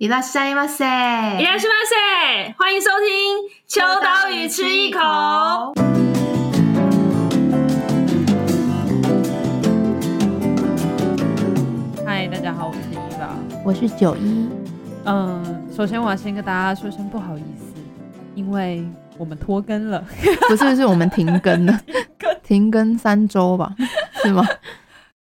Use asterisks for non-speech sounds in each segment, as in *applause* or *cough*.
いらっしゃいませ，いらっしゃいませ，欢迎收听《秋刀鱼吃一口》。嗨，大家好，我是伊娃，我是九一。嗯，首先我要先跟大家说声不好意思，因为我们拖更了，不是，是我们停更了，*laughs* 停更三周吧，是吗？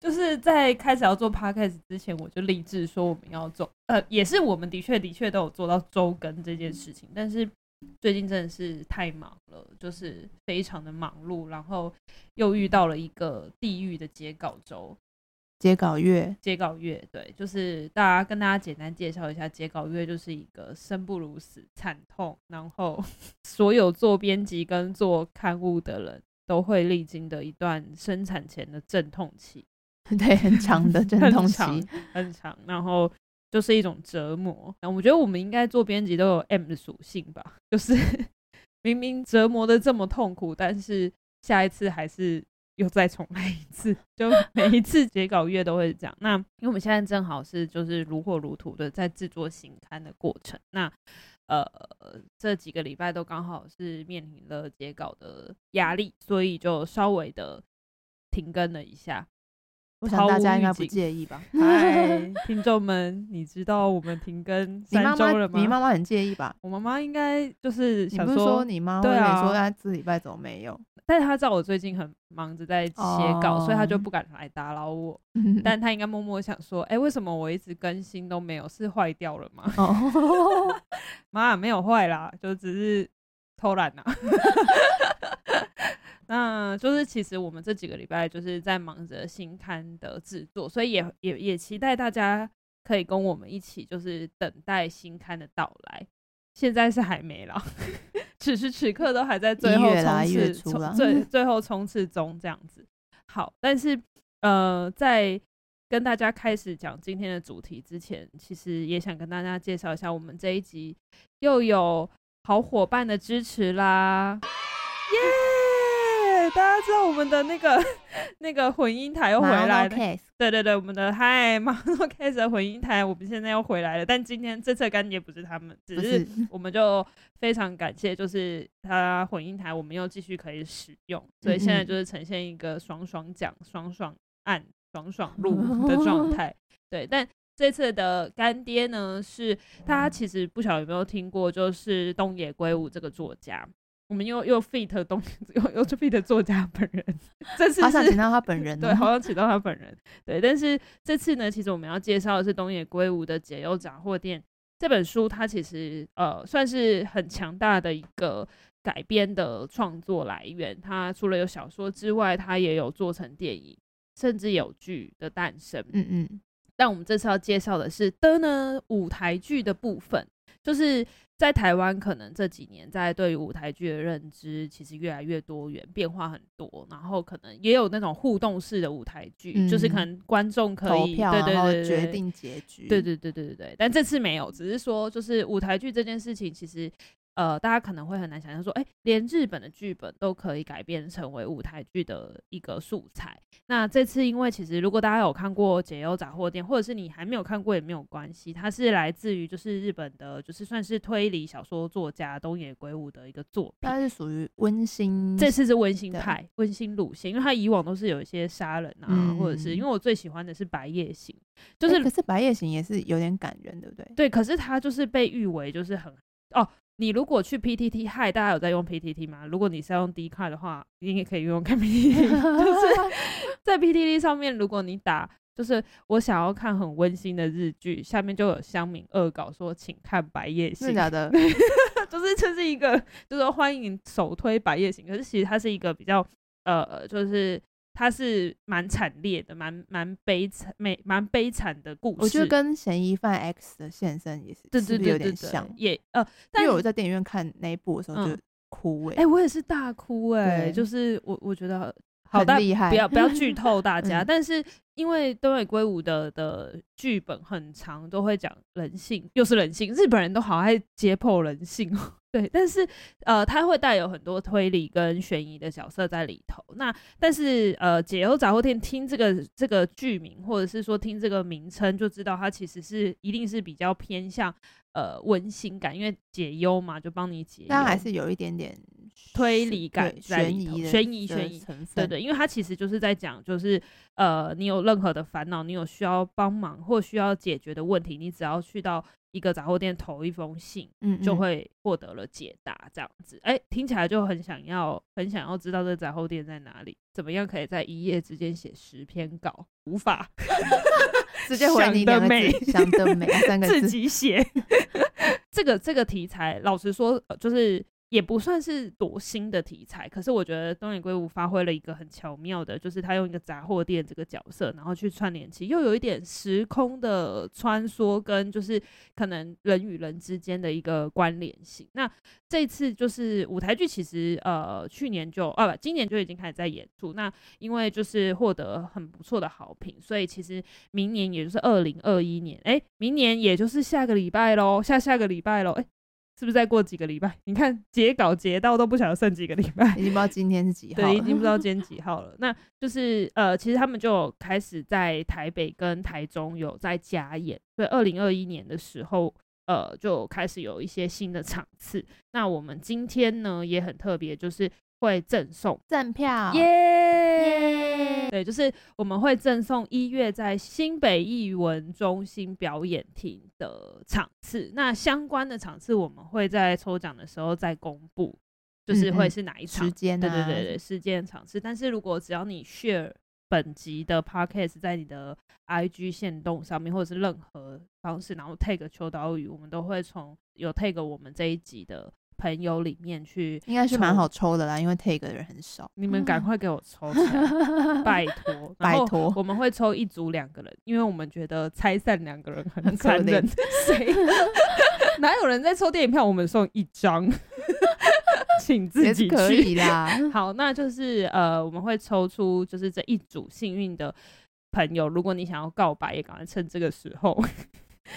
就是在开始要做 podcast 之前，我就立志说我们要做，呃，也是我们的确的确都有做到周更这件事情，但是最近真的是太忙了，就是非常的忙碌，然后又遇到了一个地狱的截稿周，截稿月，截稿月，对，就是大家跟大家简单介绍一下，截稿月就是一个生不如死、惨痛，然后 *laughs* 所有做编辑跟做刊物的人都会历经的一段生产前的阵痛期。*laughs* 对，很长的 *laughs* 阵痛期，很长，很长，然后就是一种折磨。我觉得我们应该做编辑都有 M 的属性吧，就是 *laughs* 明明折磨的这么痛苦，但是下一次还是又再重来一次，就每一次截稿月都会这样。那因为我们现在正好是就是如火如荼的在制作新刊的过程，那呃这几个礼拜都刚好是面临了截稿的压力，所以就稍微的停更了一下。我想大家应该不介意吧？*laughs* 嗨，听众们，你知道我们停更三周了吗？你妈妈很介意吧？我妈妈应该就是想说，你不是说你妈对啊，说她这礼拜怎么没有？但是她知道我最近很忙着在写稿，哦，所以她就不敢来打扰我。*laughs* 但她应该默默想说，哎，欸，为什么我一直更新都没有？是坏掉了吗？*laughs* 妈，哦，没有坏啦，就只是偷懒呐。那就是其实我们这几个礼拜就是在忙着新刊的制作，所以也也也期待大家可以跟我们一起，就是等待新刊的到来。现在是还没了，*laughs* 此时此刻都还在最后冲刺，最 *laughs* 最后冲刺中这样子。好，但是呃，在跟大家开始讲今天的主题之前，其实也想跟大家介绍一下，我们这一集又有好伙伴的支持啦，耶！大家知道我们的那个 *laughs* 那个混音台又回来了，对对对，我们的嗨，Monocast 的混音台，我们现在又回来了。但今天这次干爹不是他们，只是我们就非常感谢，就是他混音台，我们又继续可以使用，*laughs* 所以现在就是呈现一个爽爽讲、爽爽按、爽爽录的状态。*laughs* 对，但这次的干爹呢，是大家其实不晓得有没有听过，就是东野圭吾这个作家。我们又又 fit 东又又 fit 作家本人，这次好想请到他本人，对，好想请到他本人，对。但是这次呢，其实我们要介绍的是东野圭吾的《解忧杂货店》这本书，它其实呃算是很强大的一个改编的创作来源。它除了有小说之外，它也有做成电影，甚至有剧的诞生。嗯嗯。但我们这次要介绍的是的呢舞台剧的部分，就是。在台湾，可能这几年在对于舞台剧的认知其实越来越多元，变化很多。然后可能也有那种互动式的舞台剧，嗯，就是可能观众可以投票，对对对，决定结局。对对对对对对。但这次没有，只是说就是舞台剧这件事情，其实。呃，大家可能会很难想象说，哎、欸，连日本的剧本都可以改编成为舞台剧的一个素材。那这次，因为其实如果大家有看过《解忧杂货店》，或者是你还没有看过也没有关系，它是来自于就是日本的，就是算是推理小说作家东野圭吾的一个作品。它是属于温馨，这次是温馨派，温馨路线，因为它以往都是有一些杀人啊，嗯、或者是因为我最喜欢的是《白夜行》，就是、欸、可是《白夜行》也是有点感人，对不对？对，可是它就是被誉为就是很哦。你如果去 PTT，嗨，大家有在用 PTT 吗？如果你是要用 Dcard 的话，你也可以用看 PTT。*laughs* 就是在 PTT 上面，如果你打就是我想要看很温馨的日剧，下面就有乡民恶搞说，请看《白夜行》。是假的，*laughs* 就是这是一个，就是说欢迎首推《白夜行》，可是其实它是一个比较呃，就是。它是蛮惨烈的，蛮蛮悲惨、蛮蛮悲惨的故事。我觉得跟嫌疑犯 X 的现身也是，对对对，有点像。也呃，但因为我在电影院看那一部的时候就哭哎、欸，哎、嗯欸，我也是大哭哎、欸，就是我我觉得好厉害，不要不要剧透大 *laughs* 家。嗯、但是因为东野圭吾的的剧本很长，都会讲人性，又是人性，日本人都好爱解剖人性。对，但是呃，它会带有很多推理跟悬疑的角色在里头。那但是呃，解忧杂货店听这个这个剧名，或者是说听这个名称，就知道它其实是一定是比较偏向呃温馨感，因为解忧嘛，就帮你解忧。但还是有一点点推理感在里头，悬疑悬疑，成分。对对，因为它其实就是在讲，就是呃，你有任何的烦恼，你有需要帮忙或需要解决的问题，你只要去到。一个杂货店投一封信，嗯，就会获得了解答，这样子，哎、听起来就很想要，很想要知道这个杂货店在哪里，怎么样可以在一夜之间写十篇稿？无法 *laughs* *laughs* 直接回你两个字，想得美，三个 *laughs* 字，自己写。这个这个题材，老实说，就是。也不算是多新的题材，可是我觉得东野圭吾发挥了一个很巧妙的，就是他用一个杂货店这个角色，然后去串联起，又有一点时空的穿梭，跟就是可能人与人之间的一个关联性。那这次就是舞台剧，其实呃去年就啊不，今年就已经开始在演出。那因为就是获得很不错的好评，所以其实明年也就是二零二一年，哎，明年也就是下个礼拜喽，下下个礼拜喽，哎。是不是再过几个礼拜？你看截稿截到都不晓得剩几个礼拜，已经不知道今天是几号。对，已经不知道今天几号了。那就是呃，其实他们就开始在台北跟台中有在加演。所以二零二一年的时候，呃，就开始有一些新的场次。那我们今天呢也很特别，就是。会赠送赠票，耶耶！对，就是我们会赠送一月在新北艺文中心表演厅的场次。那相关的场次我们会在抽奖的时候再公布，就是会是哪一场时间？对对对对，时间场次。但是如果只要你 share 本集的 podcast 在你的 IG 线动上面，或者是任何方式，然后 tag 秋刀鱼，我们都会从有 tag 我们这一集的。朋友里面去，应该是蛮好抽的啦，因为 take 的人很少。你们赶快给我抽起来，*laughs* 拜托，拜托！我们会抽一组两个人，因为我们觉得拆散两个人很残忍。*laughs* 谁？*laughs* 哪有人在抽电影票？我们送一张，请自己去可以啦。好，那就是呃，我们会抽出就是这一组幸运的朋友。如果你想要告白，也赶快趁这个时候。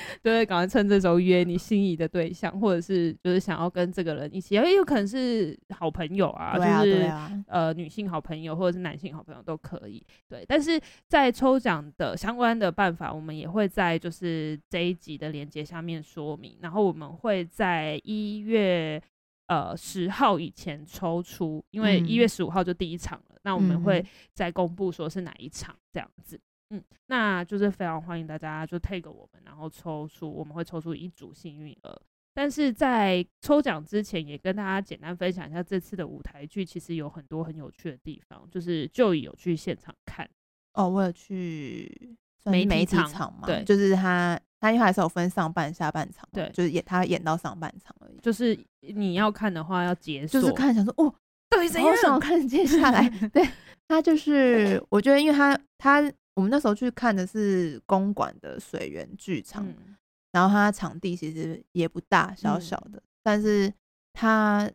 *laughs* 对，赶快趁这时候约你心仪的对象，或者是就是想要跟这个人一起，也有可能是好朋友啊，啊就是啊呃女性好朋友或者是男性好朋友都可以。对，但是在抽奖的相关的办法，我们也会在就是这一集的链接下面说明。然后我们会在一月呃十号以前抽出，因为一月十五号就第一场了，嗯、那我们会再公布说是哪一场这样子。嗯，那就是非常欢迎大家就 take 我们，然后抽出我们会抽出一组幸运儿。但是在抽奖之前，也跟大家简单分享一下这次的舞台剧，其实有很多很有趣的地方。就是就有去现场看哦，我有去媒体场嘛，对，就是他他因为还是有分上半下半场，对，就是演他演到上半场而已。就是你要看的话要解锁，就是看想说哦，到底怎样？我想看接下来。*laughs* 对，他就是我觉得，因为他他。我们那时候去看的是公馆的水源剧场，嗯、然后它场地其实也不大，小小的，嗯、但是它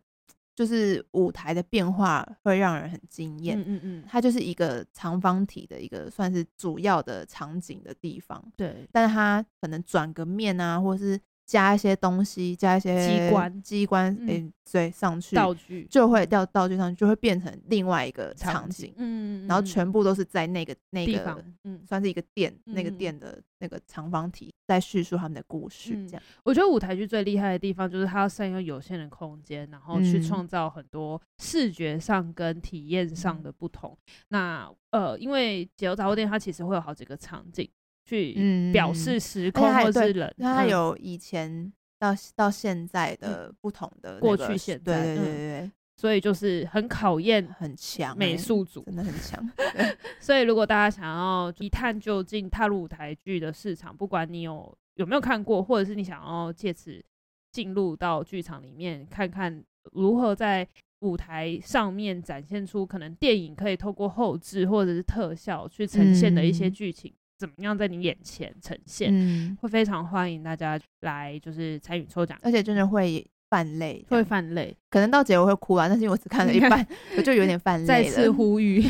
就是舞台的变化会让人很惊艳。嗯嗯嗯，它就是一个长方体的一个算是主要的场景的地方。对，但是它可能转个面啊，或者是。加一些东西，加一些机关，机关，诶、嗯，对，上去道具就会掉道具上去，就会变成另外一个场景，嗯，然后全部都是在那个那个，嗯，算是一个店，嗯、那个店的那个长方体在叙述他们的故事，这样。我觉得舞台剧最厉害的地方就是它要善用有限的空间，然后去创造很多视觉上跟体验上的不同。嗯、那呃，因为解忧杂货店它其实会有好几个场景。去表示时空或是人，那它有以前到到现在的不同的过去现在，对对对对，所以就是很考验很强美术组，真的很强。*laughs* 所以如果大家想要一探究竟，踏入舞台剧的市场，不管你有有没有看过，或者是你想要借此进入到剧场里面看看如何在舞台上面展现出可能电影可以透过后置或者是特效去呈现的一些剧情。怎么样在你眼前呈现？嗯，会非常欢迎大家来，就是参与抽奖，而且真的会泛泪，会泛泪。可能到结尾会哭啊，但是因为我只看了一半，我就有点泛泪了。再次呼吁，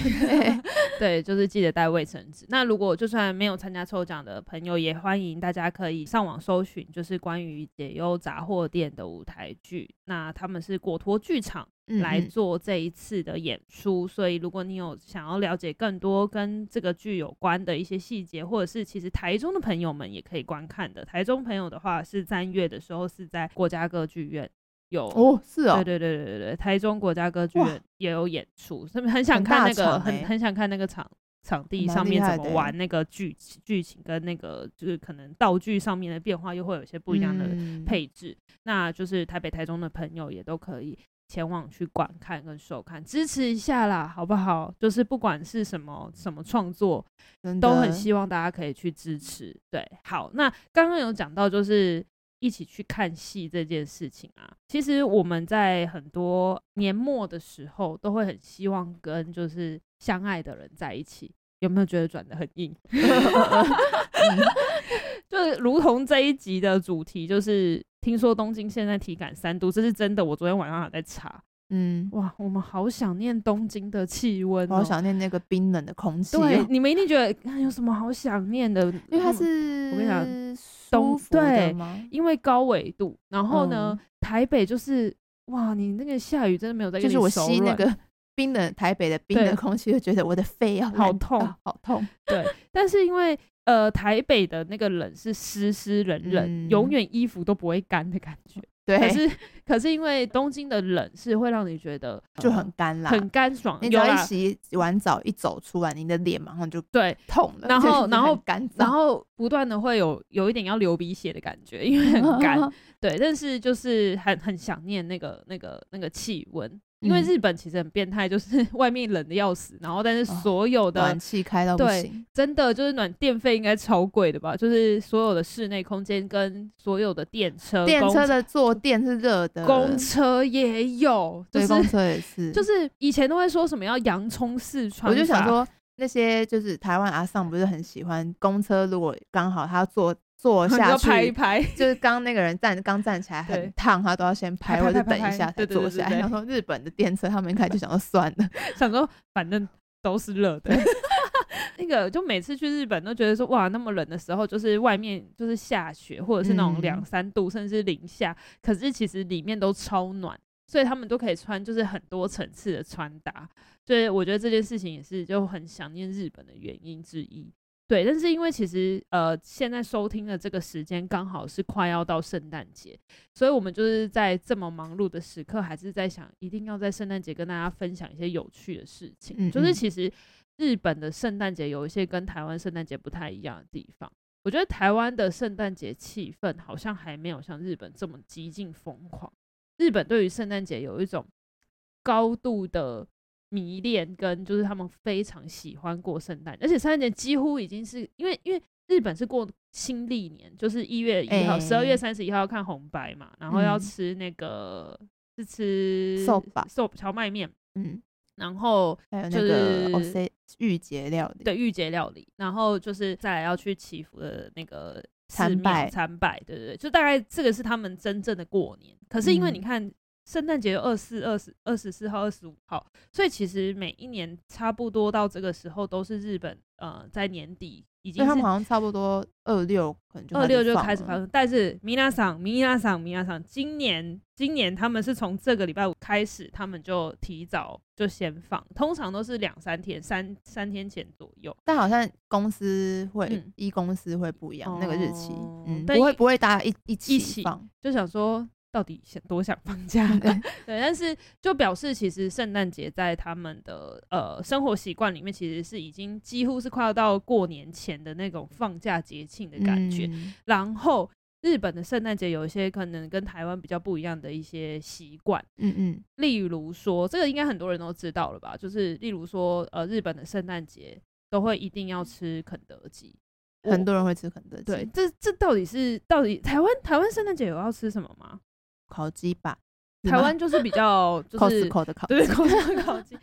*laughs* 对，就是记得带卫生纸。那如果就算没有参加抽奖的朋友，也欢迎大家可以上网搜寻，就是关于解忧杂货店的舞台剧。那他们是果陀剧场来做这一次的演出，所以如果你有想要了解更多跟这个剧有关的一些细节，或者是其实台中的朋友们也可以观看的。台中朋友的话，是三月的时候是在国家歌剧院。有哦，是啊，对对对对对，台中国家歌剧院也有演出，他们很想看那个，很、欸、很想看那个场场地上面怎么玩那个剧剧情跟那个就是可能道具上面的变化，又会有一些不一样的配置。嗯、那就是台北、台中的朋友也都可以前往去观看跟收看，支持一下啦，好不好？就是不管是什么什么创作，都很希望大家可以去支持。对，好，那刚刚有讲到就是。一起去看戏这件事情啊，其实我们在很多年末的时候都会很希望跟就是相爱的人在一起。有没有觉得转的很硬？*laughs* *laughs* 就是如同这一集的主题，就是听说东京现在体感三度，这是真的。我昨天晚上还在查。嗯，哇，我们好想念东京的气温，好想念那个冰冷的空气。对，你们一定觉得有什么好想念的？因为它是，我跟你讲，东对，因为高纬度，然后呢，台北就是哇，你那个下雨真的没有在，就是我吸那个冰冷台北的冰冷空气，就觉得我的肺要好痛，好痛。对，但是因为呃，台北的那个冷是湿湿冷冷，永远衣服都不会干的感觉。对，可是可是因为东京的冷是会让你觉得就很干啦，很干爽。你只要一洗完澡一走出来，你的脸马上就对痛了。然后然后干，然后不断的会有有一点要流鼻血的感觉，因为很干。*laughs* 对，但是就是很很想念那个那个那个气温。因为日本其实很变态，就是 *laughs* 外面冷的要死，然后但是所有的暖气开到不行，对，真的就是暖电费应该超贵的吧？就是所有的室内空间跟所有的电车，电车的坐垫是热的，公车也有，对，公车也是，就是以前都会说什么要洋葱式穿，我就想说那些就是台湾阿尚不是很喜欢公车，如果刚好他坐。坐下去，拍一拍，就是刚那个人站，刚站起来很烫，他都要先拍，或者等一下再坐下来。然后日本的电车，他们应该就想说算了，*laughs* 想说反正都是热的。*laughs* 那个就每次去日本都觉得说哇，那么冷的时候，就是外面就是下雪，或者是那种两三度，甚至是零下，可是其实里面都超暖，所以他们都可以穿就是很多层次的穿搭。所以我觉得这件事情也是就很想念日本的原因之一。对，但是因为其实呃，现在收听的这个时间刚好是快要到圣诞节，所以我们就是在这么忙碌的时刻，还是在想，一定要在圣诞节跟大家分享一些有趣的事情。嗯嗯，就是其实日本的圣诞节有一些跟台湾圣诞节不太一样的地方。我觉得台湾的圣诞节气氛好像还没有像日本这么激进疯狂。日本对于圣诞节有一种高度的。迷恋跟就是他们非常喜欢过圣诞，而且圣诞节几乎已经是因为因为日本是过新历年，就是一月一号，十二、欸、月三十一号要看红白嘛，然后要吃那个、嗯、是吃寿吧。寿荞麦面，嗯，然后就是御节料理，对御节料理，然后就是再来要去祈福的那个参拜。参拜，对对对，就大概这个是他们真正的过年。可是因为你看。嗯圣诞节二四、二十、二十四号、二十五号，所以其实每一年差不多到这个时候都是日本呃在年底已经，他们好像差不多二六可能就二六就开始发生。但是米娜桑、米娜桑、米娜桑，今年今年他们是从这个礼拜五开始，他们就提早就先放，通常都是两三天、三三天前左右。但好像公司会一、嗯、公司会不一样、哦、那个日期，嗯，不会不会大家一一起放，起就想说。到底想多想放假的？*laughs* 对，但是就表示其实圣诞节在他们的呃生活习惯里面，其实是已经几乎是快要到过年前的那种放假节庆的感觉。嗯、然后日本的圣诞节有一些可能跟台湾比较不一样的一些习惯，嗯嗯，例如说这个应该很多人都知道了吧？就是例如说呃日本的圣诞节都会一定要吃肯德基，很多人会吃肯德基。对，这这到底是到底台湾台湾圣诞节有要吃什么吗？烤鸡吧，台湾就是比较 *laughs* 就是 Costco 的烤，对 Costco 的烤鸡，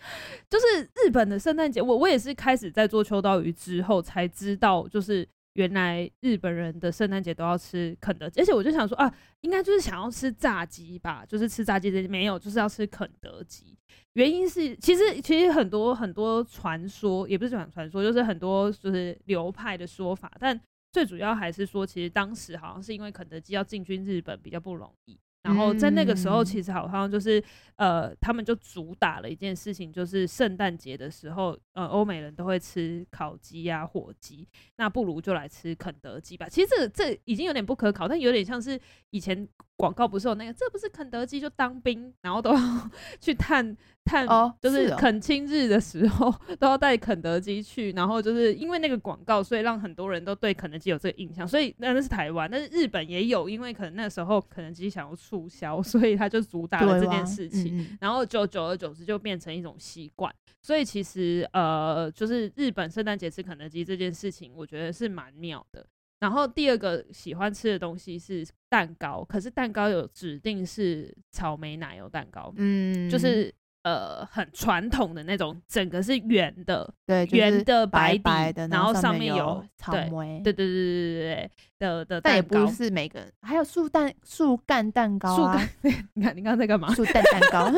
就是日本的圣诞节。我我也是开始在做秋刀鱼之后才知道，就是原来日本人的圣诞节都要吃肯德基，而且我就想说啊，应该就是想要吃炸鸡吧，就是吃炸鸡的没有，就是要吃肯德基。原因是其实其实很多很多传说，也不是讲传说，就是很多就是流派的说法，但最主要还是说，其实当时好像是因为肯德基要进军日本比较不容易。然后在那个时候，其实好像就是，呃，他们就主打了一件事情，就是圣诞节的时候，呃，欧美人都会吃烤鸡呀、火鸡，那不如就来吃肯德基吧。其实这这已经有点不可考，但有点像是以前广告不是有那个，这不是肯德基就当兵，然后都要 *laughs* 去探。探就是肯亲日的时候、哦哦、都要带肯德基去，然后就是因为那个广告，所以让很多人都对肯德基有这个印象。所以那那是台湾，但是日本也有，因为可能那时候肯德基想要促销，所以他就主打了这件事情。嗯、然后就久而久之就变成一种习惯。所以其实呃，就是日本圣诞节吃肯德基这件事情，我觉得是蛮妙的。然后第二个喜欢吃的东西是蛋糕，可是蛋糕有指定是草莓奶油蛋糕，嗯，就是。呃，很传统的那种，整个是圆的，对，圆的白底，白的，然后上面有草莓，对对对对对对的的蛋糕。但也不是每个人，还有树蛋树干蛋糕啊！*laughs* 你看，你刚刚在干嘛？树蛋蛋糕，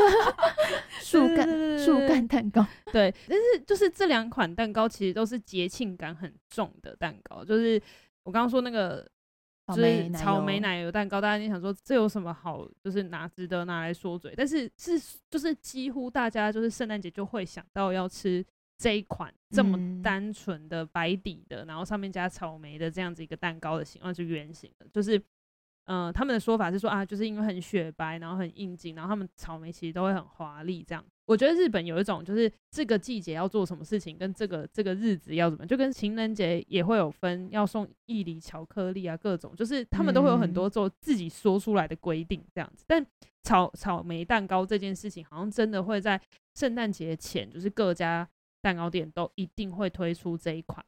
*laughs* 树干树干蛋糕。对，但是就是这两款蛋糕其实都是节庆感很重的蛋糕，就是我刚刚说那个。就是草莓奶油蛋糕，大家就想说这有什么好，就是拿值得拿来说嘴，但是是就是几乎大家就是圣诞节就会想到要吃这一款这么单纯的白底的，然后上面加草莓的这样子一个蛋糕的形状是圆形的，就是。嗯、呃，他们的说法是说啊，就是因为很雪白，然后很应景，然后他们草莓其实都会很华丽。这样，我觉得日本有一种就是这个季节要做什么事情，跟这个这个日子要怎么，就跟情人节也会有分，要送义理巧克力啊，各种，就是他们都会有很多做自己说出来的规定这样子。但草草莓蛋糕这件事情，好像真的会在圣诞节前，就是各家蛋糕店都一定会推出这一款，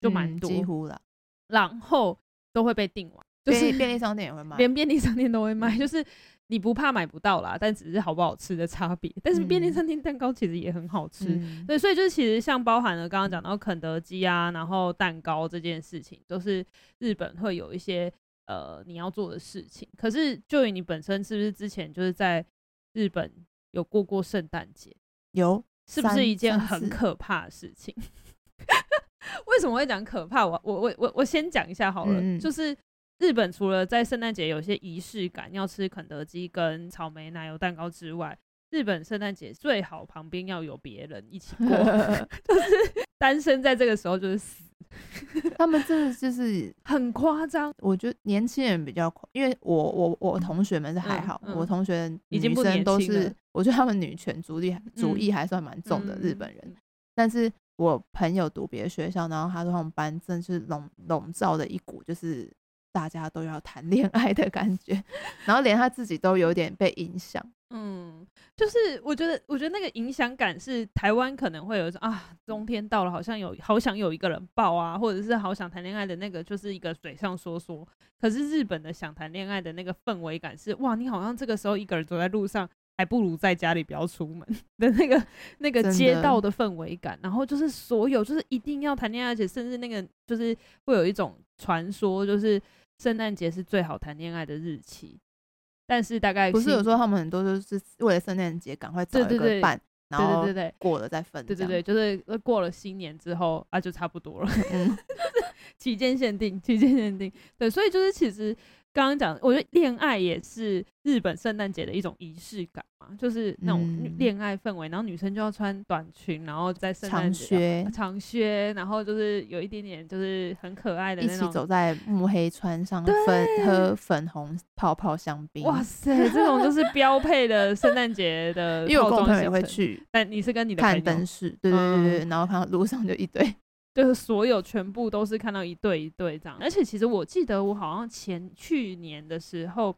就蛮多，几乎了，然后都会被订完。就是便利商店也会卖，连便利商店都会卖。就是你不怕买不到啦，但只是好不好吃的差别。但是便利商店蛋糕其实也很好吃，嗯、对，所以就是其实像包含了刚刚讲到肯德基啊，然后蛋糕这件事情，都是日本会有一些呃你要做的事情。可是就以你本身是不是之前就是在日本有过过圣诞节？有，是不是一件很可怕的事情？*laughs* 为什么会讲可怕？我我我我我先讲一下好了，嗯、就是。日本除了在圣诞节有些仪式感，要吃肯德基跟草莓奶油蛋糕之外，日本圣诞节最好旁边要有别人一起过，*laughs* 就是单身在这个时候就是死。他们真的就是很夸张。我觉得年轻人比较夸，因为我我我同学们是还好，嗯嗯、我同学女生都是，我觉得他们女权主义主义还算蛮重的日本人。嗯、但是我朋友读别的学校，然后他说他们班真是笼笼罩的一股就是。大家都要谈恋爱的感觉，然后连他自己都有点被影响。嗯，就是我觉得，我觉得那个影响感是台湾可能会有一种啊，冬天到了，好像有好想有一个人抱啊，或者是好想谈恋爱的那个，就是一个嘴上说说。可是日本的想谈恋爱的那个氛围感是，哇，你好像这个时候一个人走在路上，还不如在家里不要出门 *laughs* 的那个那个街道的氛围感。然后就是所有就是一定要谈恋爱，而且甚至那个就是会有一种传说，就是。圣诞节是最好谈恋爱的日期，但是大概不是有时候他们很多都是为了圣诞节赶快找一个伴，然后对对对过了再分，对对对，就是过了新年之后啊就差不多了，嗯，*laughs* 期间限定，期间限定，对，所以就是其实。刚刚讲，我觉得恋爱也是日本圣诞节的一种仪式感嘛，就是那种恋爱氛围，然后女生就要穿短裙，然后在圣诞节长靴，长靴，然后就是有一点点就是很可爱的那种，一起走在木黑川上，粉对喝粉红泡泡香槟，哇塞，这种就是标配的圣诞节的，*laughs* 因为我跟我朋友也会去，但你是跟你的看灯饰，对对对对，然后看到路上就一堆。就是所有全部都是看到一对一对这样，而且其实我记得我好像前去年的时候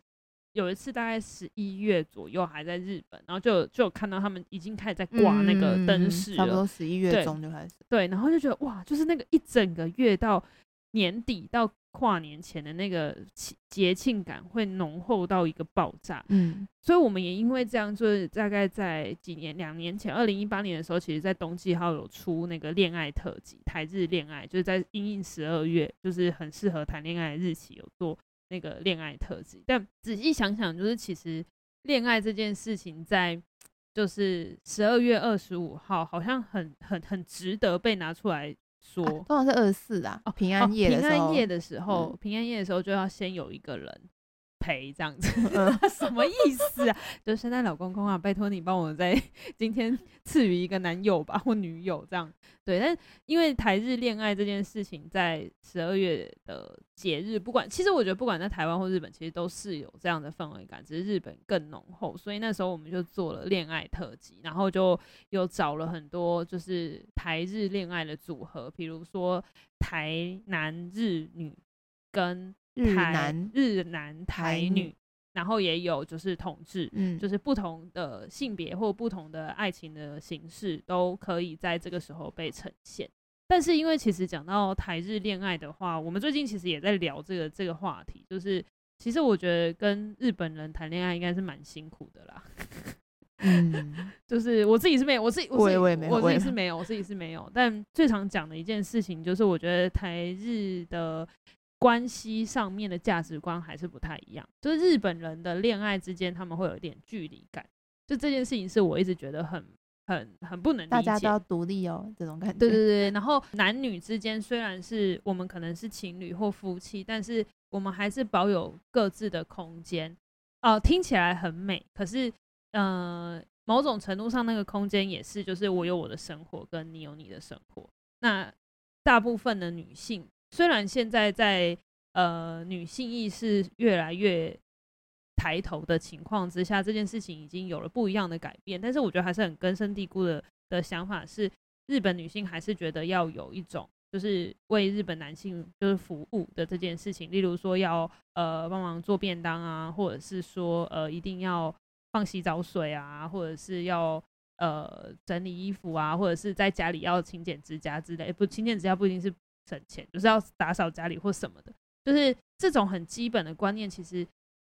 有一次大概十一月左右还在日本，然后就就有看到他们已经开始在挂那个灯饰了，差不多十一月中就开始。对，然后就觉得哇，就是那个一整个月到年底到跨年前的那个节庆感会浓厚到一个爆炸。嗯，所以我们也因为这样，就是大概在几年两年前，二零一八年的时候，其实在冬季号有出那个恋爱特辑，台日恋爱，就是在阴应十二月，就是很适合谈恋爱的日期，有做那个恋爱特辑。但仔细想想，就是其实恋爱这件事情在。就是十二月二十五号，好像很很很值得被拿出来说。啊、通常是二十四啊，哦，平安夜平安夜的时候，嗯、平安夜的时候就要先有一个人。陪这样子，嗯、*laughs* 什么意思啊？就是圣诞老公公啊，拜托你帮我在今天赐予一个男友吧，或女友这样。对，但因为台日恋爱这件事情，在十二月的节日，不管其实我觉得不管在台湾或日本，其实都是有这样的氛围感，只是日本更浓厚。所以那时候我们就做了恋爱特辑，然后就有找了很多就是台日恋爱的组合，比如说台男日女跟。日男、日男、台女，然后也有就是同志，嗯，就是不同的性别或不同的爱情的形式都可以在这个时候被呈现。但是因为其实讲到台日恋爱的话，我们最近其实也在聊这个这个话题，就是其实我觉得跟日本人谈恋爱应该是蛮辛苦的啦。*laughs* 嗯，就是我自己是没有，我自己我自己我也没有，我自己是没有，我自己是没有。但最常讲的一件事情就是，我觉得台日的。关系上面的价值观还是不太一样，就是日本人的恋爱之间，他们会有一点距离感。就这件事情是我一直觉得很、很、很不能理解。大家都要独立哦，这种感觉。*laughs* 对对对。然后男女之间虽然是我们可能是情侣或夫妻，但是我们还是保有各自的空间。哦、呃，听起来很美，可是，呃，某种程度上那个空间也是，就是我有我的生活，跟你有你的生活。那大部分的女性。虽然现在在呃女性意识越来越抬头的情况之下，这件事情已经有了不一样的改变，但是我觉得还是很根深蒂固的的想法是，日本女性还是觉得要有一种就是为日本男性就是服务的这件事情，例如说要呃帮忙做便当啊，或者是说呃一定要放洗澡水啊，或者是要呃整理衣服啊，或者是在家里要勤剪指甲之类，不勤剪指甲不一定是。省钱就是要打扫家里或什么的，就是这种很基本的观念，其实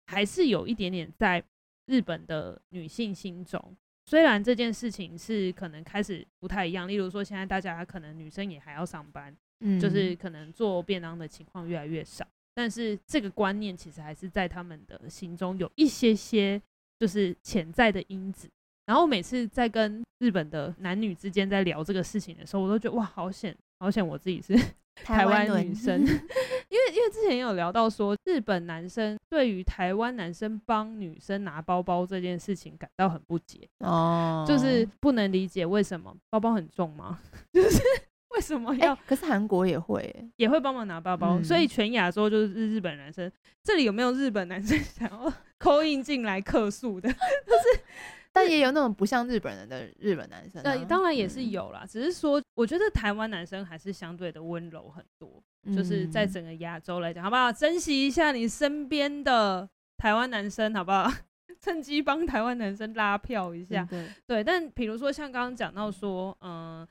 还是有一点点在日本的女性心中。虽然这件事情是可能开始不太一样，例如说现在大家可能女生也还要上班，嗯，就是可能做便当的情况越来越少，但是这个观念其实还是在他们的心中有一些些就是潜在的因子。然后每次在跟日本的男女之间在聊这个事情的时候，我都觉得哇，好险，好险，我自己是。台湾女生，*laughs* 因为因为之前也有聊到说，日本男生对于台湾男生帮女生拿包包这件事情感到很不解哦，就是不能理解为什么包包很重吗？*laughs* 就是为什么要？欸、可是韩国也会也会帮忙拿包包，嗯、所以全亚洲就是日本男生。这里有没有日本男生 *laughs* 想要 call in 进来客诉的？就是。但也有那种不像日本人的日本男生，啊，对，当然也是有啦。嗯、只是说，我觉得台湾男生还是相对的温柔很多，嗯、就是在整个亚洲来讲，好不好？珍惜一下你身边的台湾男生，好不好？*laughs* 趁机帮台湾男生拉票一下，对，对。但比如说像刚刚讲到说，嗯、呃，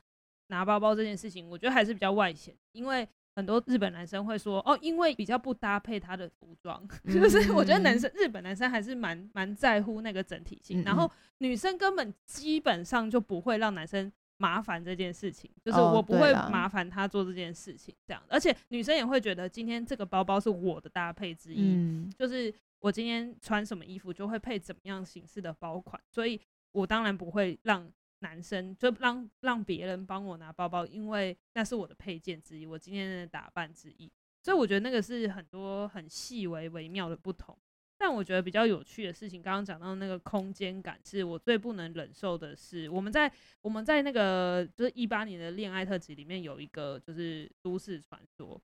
拿包包这件事情，我觉得还是比较外显，因为。很多日本男生会说哦，因为比较不搭配他的服装，*laughs* 就是我觉得男生日本男生还是蛮蛮在乎那个整体性，然后女生根本基本上就不会让男生麻烦这件事情，就是我不会麻烦他做这件事情这样，而且女生也会觉得今天这个包包是我的搭配之一，就是我今天穿什么衣服就会配怎么样形式的包款，所以我当然不会让。男生就让让别人帮我拿包包，因为那是我的配件之一，我今天的打扮之一，所以我觉得那个是很多很细微微妙的不同。但我觉得比较有趣的事情，刚刚讲到那个空间感，是我最不能忍受的是，我们在我们在那个就是一八年的恋爱特辑里面有一个就是都市传说，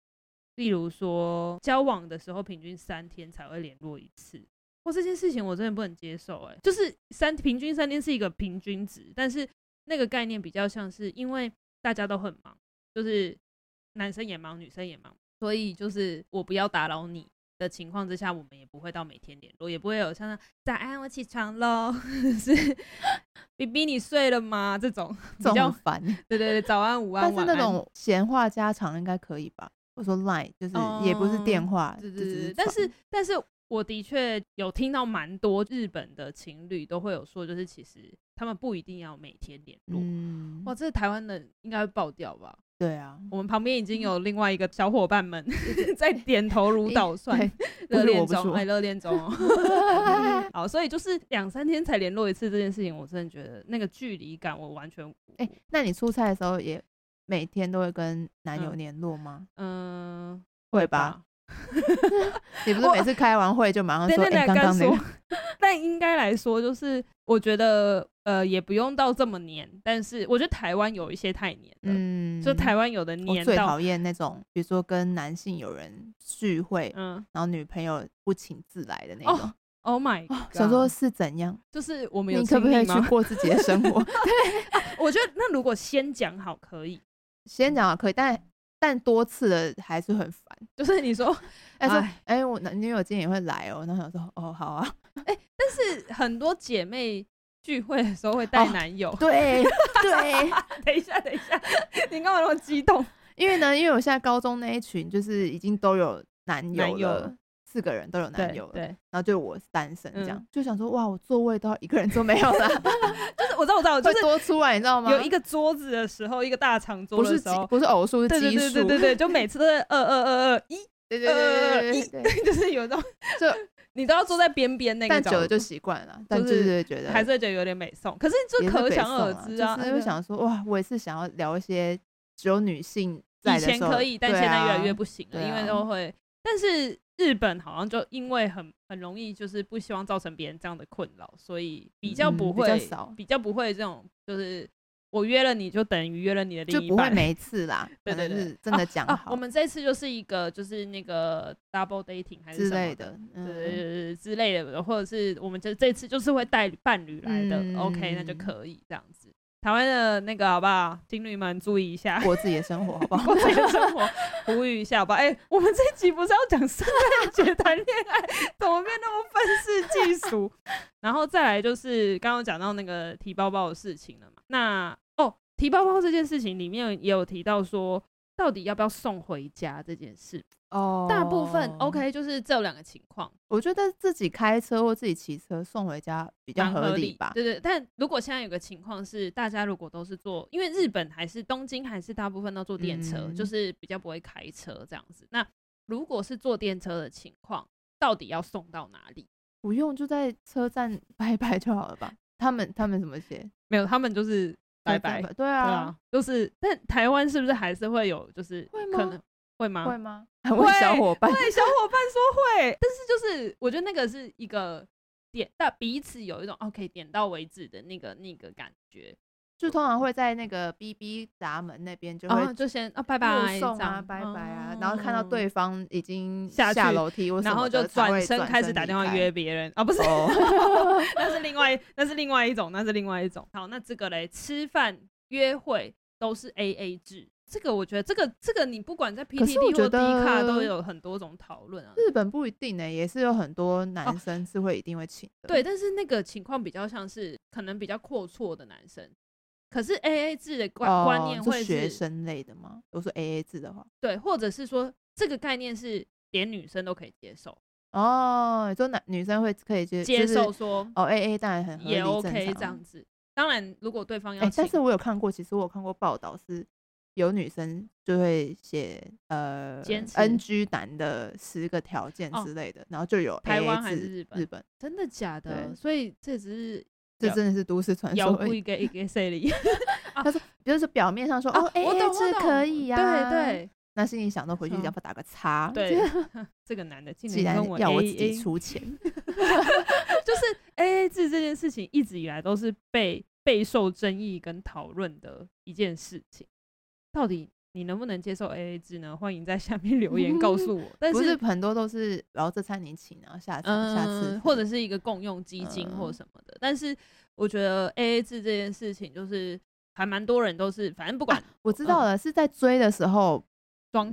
例如说交往的时候平均三天才会联络一次。哇，这件事情我真的不能接受哎，就是三平均三天是一个平均值，但是那个概念比较像是因为大家都很忙，就是男生也忙，女生也忙，所以就是我不要打扰你的情况之下，我们也不会到每天联络，也不会有像早安我起床喽，*laughs* 是 BB 你睡了吗？这种 *laughs* 比较烦，对对对，早安午安，但是那种闲话家常应该可以吧？我说 Line 就是也不是电话，对对对。但是但是我的确有听到蛮多日本的情侣都会有说，就是其实他们不一定要每天联络。嗯，哇，这台湾的应该会爆掉吧？对啊，我们旁边已经有另外一个小伙伴们 *laughs* 在点头如捣蒜，热恋中，哎，热恋中。*laughs* 好，所以就是两三天才联络一次这件事情，我真的觉得那个距离感我完全。哎，那你出差的时候也？每天都会跟男友联络吗？嗯，嗯会吧。*laughs* 你不是每次开完会就马上说？哎，刚刚那个。*laughs* 但应该来说，就是我觉得呃，也不用到这么黏。但是我觉得台湾有一些太黏了。嗯，就台湾有的黏。我最讨厌那种，比如说跟男性友人聚会，嗯，然后女朋友不请自来的那种。哦 Oh my God！想说是怎样？就是我们有你可不可以去过自己的生活？*laughs* 对，我觉得那如果先讲好可以。先讲好可以，但但多次的还是很烦。就是你说，*laughs* 哎说，哎、欸，我男女友今天也会来哦、喔，然后想说，哦，好啊，*laughs* 哎、欸，但是很多姐妹聚会的时候会带男友，哦、*laughs* 对对。等一下，等一下，你干嘛那么激动？因为呢，因为我现在高中那一群就是已经都有男友了。友四个人都有男友了，对，然后就我是单身，这样就想说，哇，我座位都要一个人 *laughs* 坐没有了，*laughs* 就是我知道，我知道，就是多出来，你知道吗？有一个桌子的时候，一个大长桌的时候，不是偶数，是奇数，对对对对，就每 *laughs* 次都是二二二二一，对对对对对，就是有这种，就你都要坐在边边那个，但久了就习惯了，但就是觉得还是觉得有点美送，可是就可想而知啊，就是会想说，哇，我也是想要聊一些只有女性在的时候，以前可以，但现在越来越不行了，因为都会，但是。日本好像就因为很很容易，就是不希望造成别人这样的困扰，所以比较不会，嗯、比较少，比较不会这种，就是我约了你就等于约了你的另一半，就不会每一 *laughs* 次啦。对对对，真的讲好、啊啊。我们这次就是一个就是那个 *laughs* double dating 还是什么的，之类的，嗯、对之类的，或者是我们这这次就是会带伴侣来的、嗯、，OK，那就可以这样子。台湾的那个好不好？情侣们注意一下，过自己的生活好不好？*laughs* 过自己的生活，呼吁一下好不好？哎、欸，我们这一集不是要讲圣诞节谈恋爱，怎么变那么愤世嫉俗？*laughs* 然后再来就是刚刚讲到那个提包包的事情了嘛。那哦，提包包这件事情里面也有提到说，到底要不要送回家这件事？哦，大部分 OK，就是这两个情况。我觉得自己开车或自己骑车送回家比较合理吧。对对，但如果现在有个情况是，大家如果都是坐，因为日本还是东京还是大部分都坐电车，嗯、就是比较不会开车这样子。那如果是坐电车的情况，到底要送到哪里？不用，就在车站 *laughs* 拜拜就好了吧？他们他们怎么写？没有，他们就是拜拜。对啊，就是。但台湾是不是还是会有？就是可能。会吗？会吗？*laughs* 会小伙伴，对 *laughs* 小伙伴说会，但是就是我觉得那个是一个点，但彼此有一种 OK 点到为止的那个那个感觉，就通常会在那个 BB 闸门那边就会就先啊拜拜送啊拜拜啊，然后看到对方已经下楼梯，然后就转身开始打电话约别人啊，不是，*laughs* 那是另外那是另外一种，那是另外一种。好，那这个嘞，吃饭约会都是 AA 制。这个我觉得，这个这个你不管在 PTT 或 Dcard 都有很多种讨论啊。日本不一定呢、欸，也是有很多男生是会一定会请的。哦、对，但是那个情况比较像是可能比较阔绰的男生。可是 AA 制的观观念会学生类的吗？如果说 AA 制的话，对，或者是说这个概念是连女生都可以接受。哦，你说男女生会可以接接受说哦 AA 当然很也 OK 这样子。当然，如果对方要、欸，但是我有看过，其实我有看过报道是。有女生就会写呃，NG 男的十个条件之类的，哦、然后就有 AA 台湾还是日本？日本真的假的？所以这只是这真的是都市传说。一个一个里，*laughs* 他说，就是表面上说哦，AA 制可以呀、啊，对对。那心里想到回去要不要打个叉？对，*laughs* 这个男的竟然要我自己出钱，*laughs* 就是 AA 制这件事情一直以来都是被备受争议跟讨论的一件事情。到底你能不能接受 AA 制呢？欢迎在下面留言告诉我。*laughs* 但是，是很多都是，然后这餐你请，然后下次、嗯、下次，或者是一个共用基金或什么的。嗯、但是我觉得 AA 制这件事情，就是还蛮多人都是，反正不管，啊、我知道了，嗯、是在追的时候。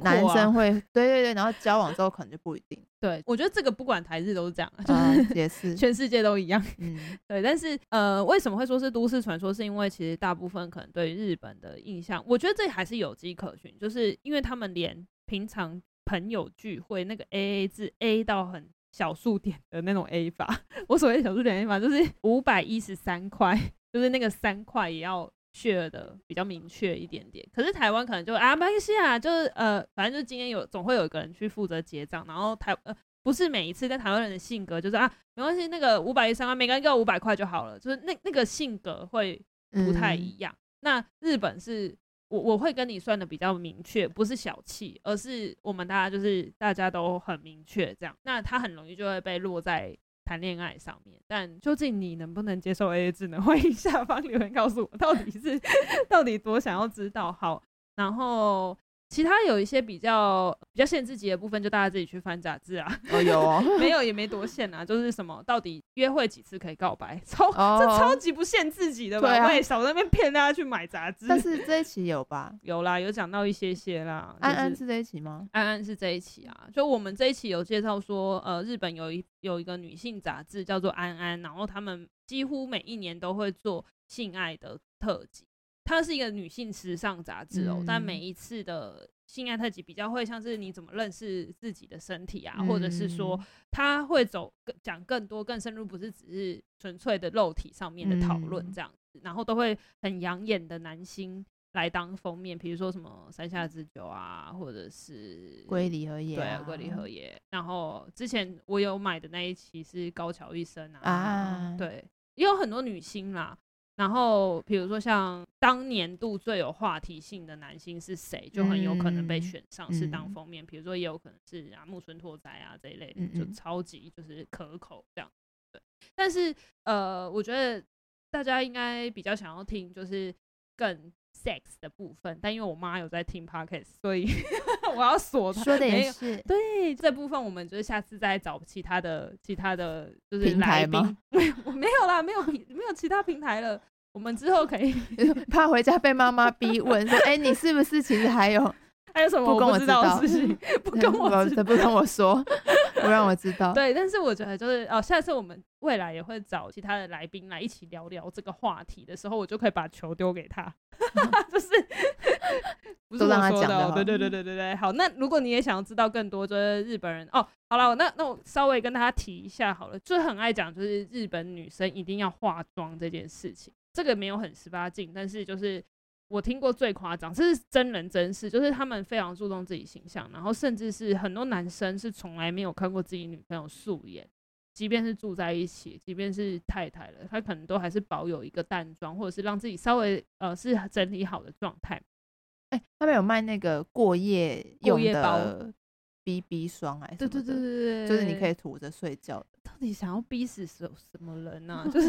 男生会，对对对，然后交往之后可能就不一定。对，我觉得这个不管台日都是这样，就是也是 *laughs* 全世界都一样。嗯，对。但是呃，为什么会说是都市传说？是因为其实大部分可能对日本的印象，我觉得这还是有迹可循，就是因为他们连平常朋友聚会那个 A A 制 A 到很小数点的那种 A 法。*laughs* 我所谓小数点 A 法就是五百一十三块，就是那个三块也要 share 的比较明确一点点。可是台湾可能就啊没关系啊，就是呃反正就是今天有总会有一个人去负责结账，然后台呃。不是每一次，但台湾人的性格就是啊，没关系，那个五百一三万，每个人给我五百块就好了，就是那那个性格会不太一样。嗯、那日本是我我会跟你算的比较明确，不是小气，而是我们大家就是大家都很明确这样。那他很容易就会被落在谈恋爱上面。但究竟你能不能接受 AA 制呢？*laughs* 欢迎下方留言告诉我，到底是 *laughs* 到底多想要知道。好，然后。其他有一些比较比较限制级的部分，就大家自己去翻杂志啊。哦，有哦，*laughs* 没有也没多限啊，就是什么到底约会几次可以告白，*laughs* 超、哦、这超级不限自己的吧？我也、啊、少在那边骗大家去买杂志。但是这一期有吧？*laughs* 有啦，有讲到一些些啦。安安是这一期吗？安安是这一期啊。就我们这一期有介绍说，呃，日本有一有一个女性杂志叫做安安，然后他们几乎每一年都会做性爱的特辑。它是一个女性时尚杂志哦，嗯、但每一次的性爱特辑比较会像是你怎么认识自己的身体啊，嗯、或者是说它会走更讲更多更深入，不是只是纯粹的肉体上面的讨论这样子，嗯、然后都会很养眼的男星来当封面，比如说什么山下智久啊，或者是龟梨和也，对，龟梨和也。然后之前我有买的那一期是高桥一生啊，啊对，也有很多女星啦。然后，比如说像当年度最有话题性的男星是谁，就很有可能被选上是当封面。嗯、比如说，也有可能是啊木村拓哉啊这一类的，就超级就是可口这样。对，但是呃，我觉得大家应该比较想要听就是更 sex 的部分，但因为我妈有在听 podcast，所以 *laughs* 我要锁她。说的也是，对这部分，我们就是下次再找其他的其他的就是来宾。没有，没有啦，没有没有其他平台了。我们之后可以 *laughs* 怕回家被妈妈逼问说：“哎、欸，你是不是其实还有还有什么不跟我知道的事情？*laughs* 不跟我知不跟我说，*laughs* 不让我知道。*laughs* ”对，但是我觉得就是哦，下次我们未来也会找其他的来宾来一起聊聊这个话题的时候，我就可以把球丢给他，就是不是让他讲的、喔，对对对对对对。好，那如果你也想要知道更多，就是日本人哦，好了，那那我稍微跟大家提一下好了，就是很爱讲，就是日本女生一定要化妆这件事情。这个没有很十八禁，但是就是我听过最夸张，这是真人真事，就是他们非常注重自己形象，然后甚至是很多男生是从来没有看过自己女朋友素颜，即便是住在一起，即便是太太了，他可能都还是保有一个淡妆，或者是让自己稍微呃是整理好的状态。哎，他们有卖那个过夜用的 BB 霜，哎，对对对对对，就是你可以涂着睡觉的。到底想要逼死什什么人呢、啊？就 *laughs* 是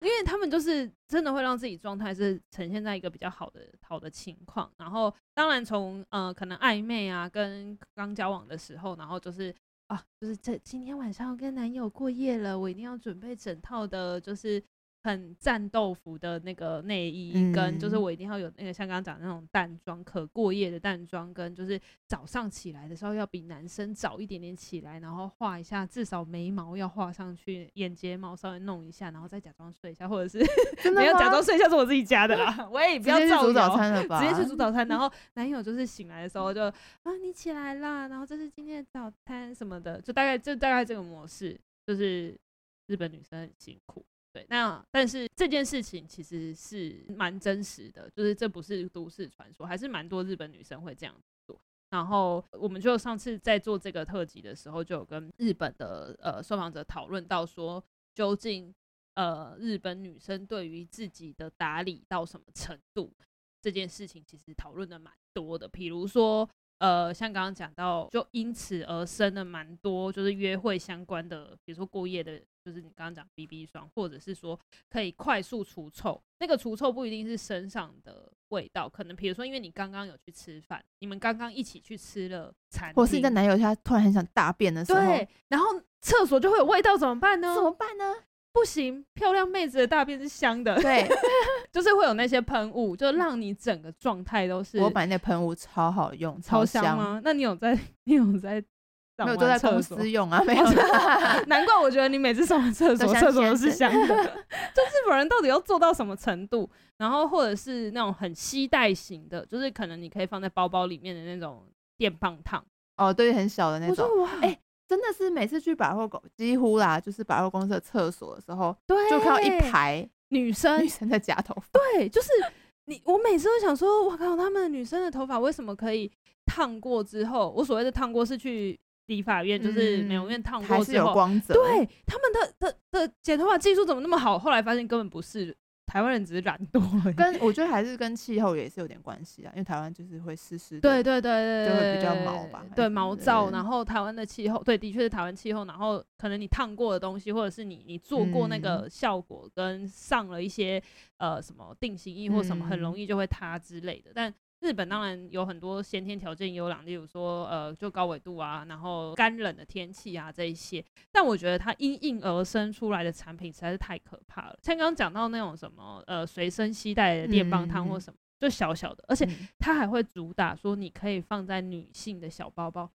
因为他们就是真的会让自己状态是呈现在一个比较好的好的情况，然后当然从呃可能暧昧啊跟刚交往的时候，然后就是啊就是这今天晚上要跟男友过夜了，我一定要准备整套的，就是。很战斗服的那个内衣，跟就是我一定要有那个像刚刚讲的那种淡妆，可过夜的淡妆，跟就是早上起来的时候要比男生早一点点起来，然后画一下，至少眉毛要画上去，眼睫毛稍微弄一下，然后再假装睡一下，或者是 *laughs* 没有假装睡一下是我自己家的啦。*laughs* 我也不要煮早餐了吧？直接去煮早餐，然后 *laughs* 男友就是醒来的时候就啊你起来啦，然后这是今天的早餐什么的，就大概就大概这个模式，就是日本女生很辛苦。对，那但是这件事情其实是蛮真实的，就是这不是都市传说，还是蛮多日本女生会这样做。然后我们就上次在做这个特辑的时候，就有跟日本的呃受访者讨论到说，究竟呃日本女生对于自己的打理到什么程度这件事情，其实讨论的蛮多的。比如说呃，像刚刚讲到，就因此而生的蛮多，就是约会相关的，比如说过夜的。就是你刚刚讲 BB 霜，或者是说可以快速除臭。那个除臭不一定是身上的味道，可能比如说，因为你刚刚有去吃饭，你们刚刚一起去吃了餐厅，或是你的男友家突然很想大便的时候，对，然后厕所就会有味道，怎么办呢？怎么办呢？不行，漂亮妹子的大便是香的，对，*laughs* 就是会有那些喷雾，就让你整个状态都是。我买那喷雾超好用，超香，超香吗？那你有在？*laughs* 你有在？没有都在公司用啊，没有。*laughs* *laughs* 难怪我觉得你每次上完厕所，厕所都是香的。就日本人到底要做到什么程度？然后或者是那种很携带型的，就是可能你可以放在包包里面的那种电棒烫。哦，对，很小的那种。哎、欸，真的是每次去百货公，几乎啦，就是百货公司的厕所的时候，对，就看到一排女生女生在夹头发。对，就是你，我每次都想说，我靠，他们女生的头发为什么可以烫过之后？我所谓的烫过是去理发院，就是美容院烫过之后，还是有光泽。对，他们的的的剪头发技术怎么那么好？后来发现根本不是。台湾人只是懒惰，跟我觉得还是跟气候也是有点关系啊，因为台湾就是会湿湿的，对对对对，就会比较毛吧，对毛躁。然后台湾的气候，对，的确是台湾气候。然后可能你烫过的东西，或者是你你做过那个效果，跟上了一些、嗯、呃什么定型液或什么，很容易就会塌之类的。但日本当然有很多先天条件优良，例如说呃，就高纬度啊，然后干冷的天气啊这一些。但我觉得它因应而生出来的产品实在是太可怕了。像刚刚讲到那种什么呃随身携带的电棒汤或什么，就小小的，而且它还会主打说你可以放在女性的小包包。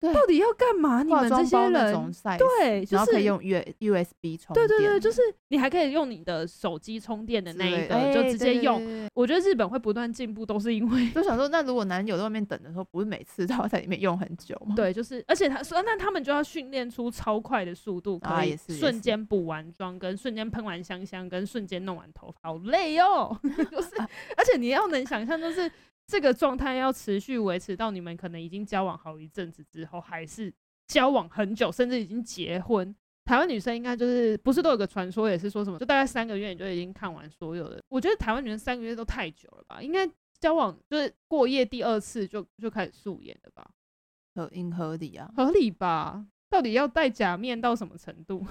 到底要干嘛？你们这些人对，就是、然后可以用 U U S B 充电。对对对，就是你还可以用你的手机充电的那一个，就直接用。我觉得日本会不断进步，都是因为就想说，那如果男友在外面等的时候，不是每次都要在里面用很久吗？对，就是，而且他说，那他们就要训练出超快的速度，可以瞬间补完妆，跟瞬间喷完香香，跟瞬间弄完头发，好累哦。*laughs* 就是，而且你要能想象，就是。这个状态要持续维持到你们可能已经交往好一阵子之后，还是交往很久，甚至已经结婚。台湾女生应该就是不是都有个传说，也是说什么就大概三个月你就已经看完所有的。我觉得台湾女生三个月都太久了吧？应该交往就是过夜第二次就就开始素颜了吧？合应合理啊，合理吧？到底要戴假面到什么程度？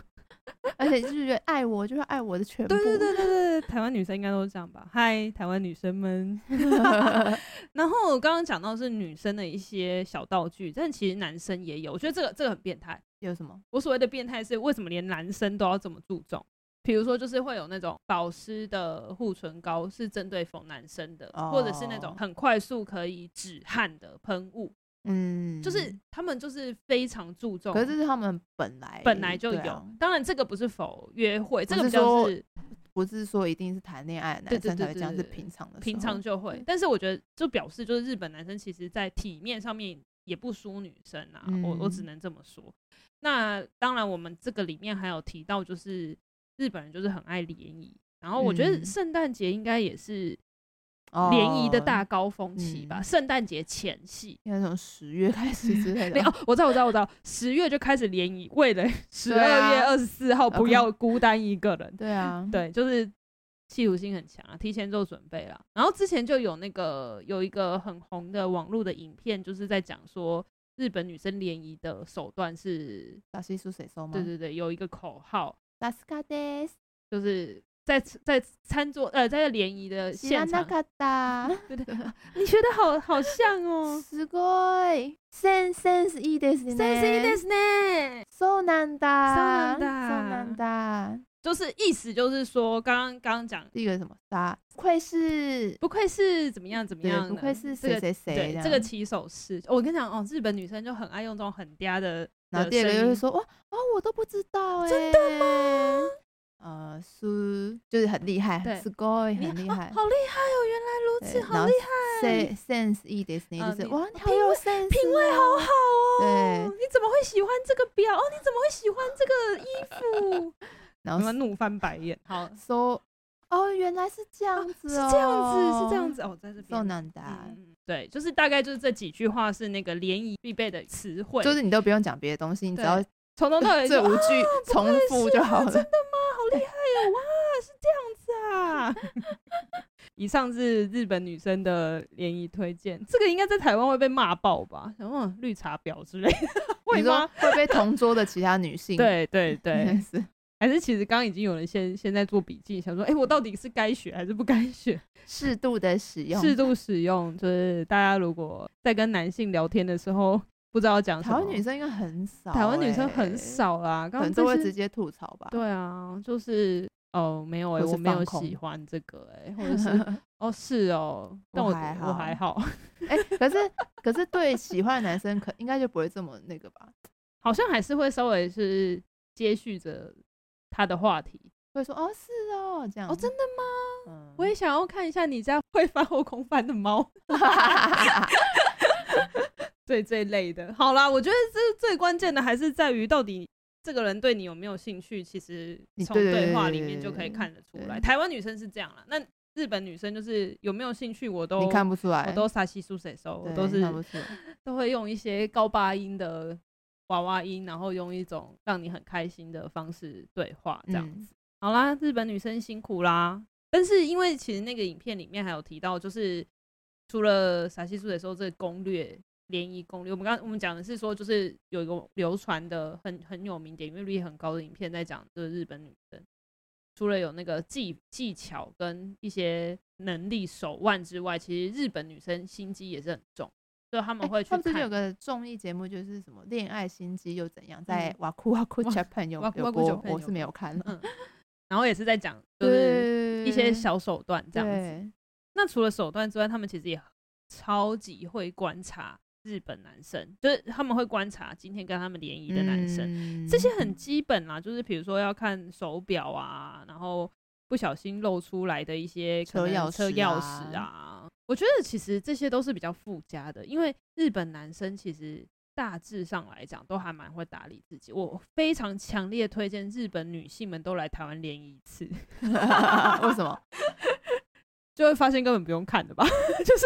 而且就是觉得爱我就是爱我的全部。对对对对 *laughs* 对，台湾女生应该都是这样吧？嗨，台湾女生们。*laughs* 然后我刚刚讲到是女生的一些小道具，但其实男生也有。我觉得这个这个很变态。有什么？我所谓的变态是为什么连男生都要这么注重？比如说，就是会有那种保湿的护唇膏是针对否男生的，或者是那种很快速可以止汗的喷雾。嗯，就是他们就是非常注重，可是这是他们本来本来就有。啊、当然，这个不是否约会，这个比较是不是说一定是谈恋爱的男生才会这样，是平常的，平常就会。但是我觉得就表示，就是日本男生其实在体面上面也不输女生啊，嗯、我我只能这么说。那当然，我们这个里面还有提到，就是日本人就是很爱联谊，然后我觉得圣诞节应该也是。联谊的大高峰期吧，圣诞节前夕，应该从十月开始之类的。*laughs* 哦，我知道，我知道，我知道，十月就开始联谊，为了十二月二十四号不要孤单一个人。对啊，对，就是企图心很强啊，提前做准备了。然后之前就有那个有一个很红的网络的影片，就是在讲说日本女生联谊的手段是大西苏谁说吗？对对对，有一个口号，拉斯卡德斯，就是。在在餐桌呃，在联谊的现场，*laughs* 对对，*laughs* 你学的好好像哦，すごいセンスいいですね，センスいいですね，そうなんだ，そうなんだ，そうなんだ，就是意思就是说，刚刚刚讲第一个什么啥，不愧是不愧是怎么样怎么样，不愧是谁谁谁，对这个起手式，我跟你讲哦，日本女生就很爱用这种很嗲的，然后第二个就是说哇哦，我都不知道哎，真的吗？ 呃，是就是很厉害，すごい很厉害，好厉害哦！原来如此，好厉害。sense いいですね，就是哇，你好有 sense，品味好好哦。对，你怎么会喜欢这个表？哦，你怎么会喜欢这个衣服？*laughs* 然后怒翻白眼。好，说哦，原来是这样子哦，是这样子，是这样子哦，在这边。so 难的，对，就是大概就是这几句话是那个联谊必备的词汇，就是你都不用讲别的东西，你只要从头到尾*laughs* 这五句重复就好了。真的吗？好厉害哦！ 哇，是这样子啊！以上是日本女生的联谊推荐，这个应该在台湾会被骂爆吧？什么绿茶婊之类的，*laughs* 会吗？会被同桌的其他女性？对 *laughs* 对对，*laughs* 是还是其实刚刚已经有人先先在做笔记，想说，哎、欸，我到底是该学还是不该学？适度的使用，适度使用，就是大家如果在跟男性聊天的时候。不知道讲什么，台湾女生应该很少、欸，台湾女生很少啦，可能都会直接吐槽吧？对啊，就是哦，没有哎、欸，我没有喜欢这个哎、欸，或者是 *laughs* 哦是哦，但我我还好，*laughs* 哎、欸，可是可是对喜欢的男生可应该就不会这么那个吧？*laughs* 好像还是会稍微是接续着他的话题，会说哦是哦这样哦真的吗？嗯、我也想要看一下你家会翻后空翻的猫。最最累的。好啦，我觉得这最关键的还是在于到底这个人对你有没有兴趣。其实从对话里面就可以看得出来。台湾女生是这样啦，那日本女生就是有没有兴趣，我都你看不出来，我都撒西苏水收，我都是 *laughs* 都会用一些高八音的娃娃音，然后用一种让你很开心的方式对话，这样子。嗯、好啦，日本女生辛苦啦。但是因为其实那个影片里面还有提到，就是除了撒西苏水收这个攻略。联谊攻略，我们刚我们讲的是说，就是有一个流传的很很有名、点阅率很高的影片，在讲就是日本女生除了有那个技技巧跟一些能力手腕之外，其实日本女生心机也是很重，所以他们会去看。他们有个综艺节目，就是什么恋爱心机又怎样，在哇酷哇酷 Japan 有有播，我是没有看。嗯，*laughs* 然后也是在讲就是一些小手段这样子。那除了手段之外，他们其实也超级会观察。日本男生就是他们会观察今天跟他们联谊的男生，嗯、这些很基本啦，就是比如说要看手表啊，然后不小心露出来的一些车钥车钥匙啊，我觉得其实这些都是比较附加的，因为日本男生其实大致上来讲都还蛮会打理自己，我非常强烈推荐日本女性们都来台湾联谊一次，*laughs* 为什么？*laughs* 就会发现根本不用看的吧，*laughs* 就是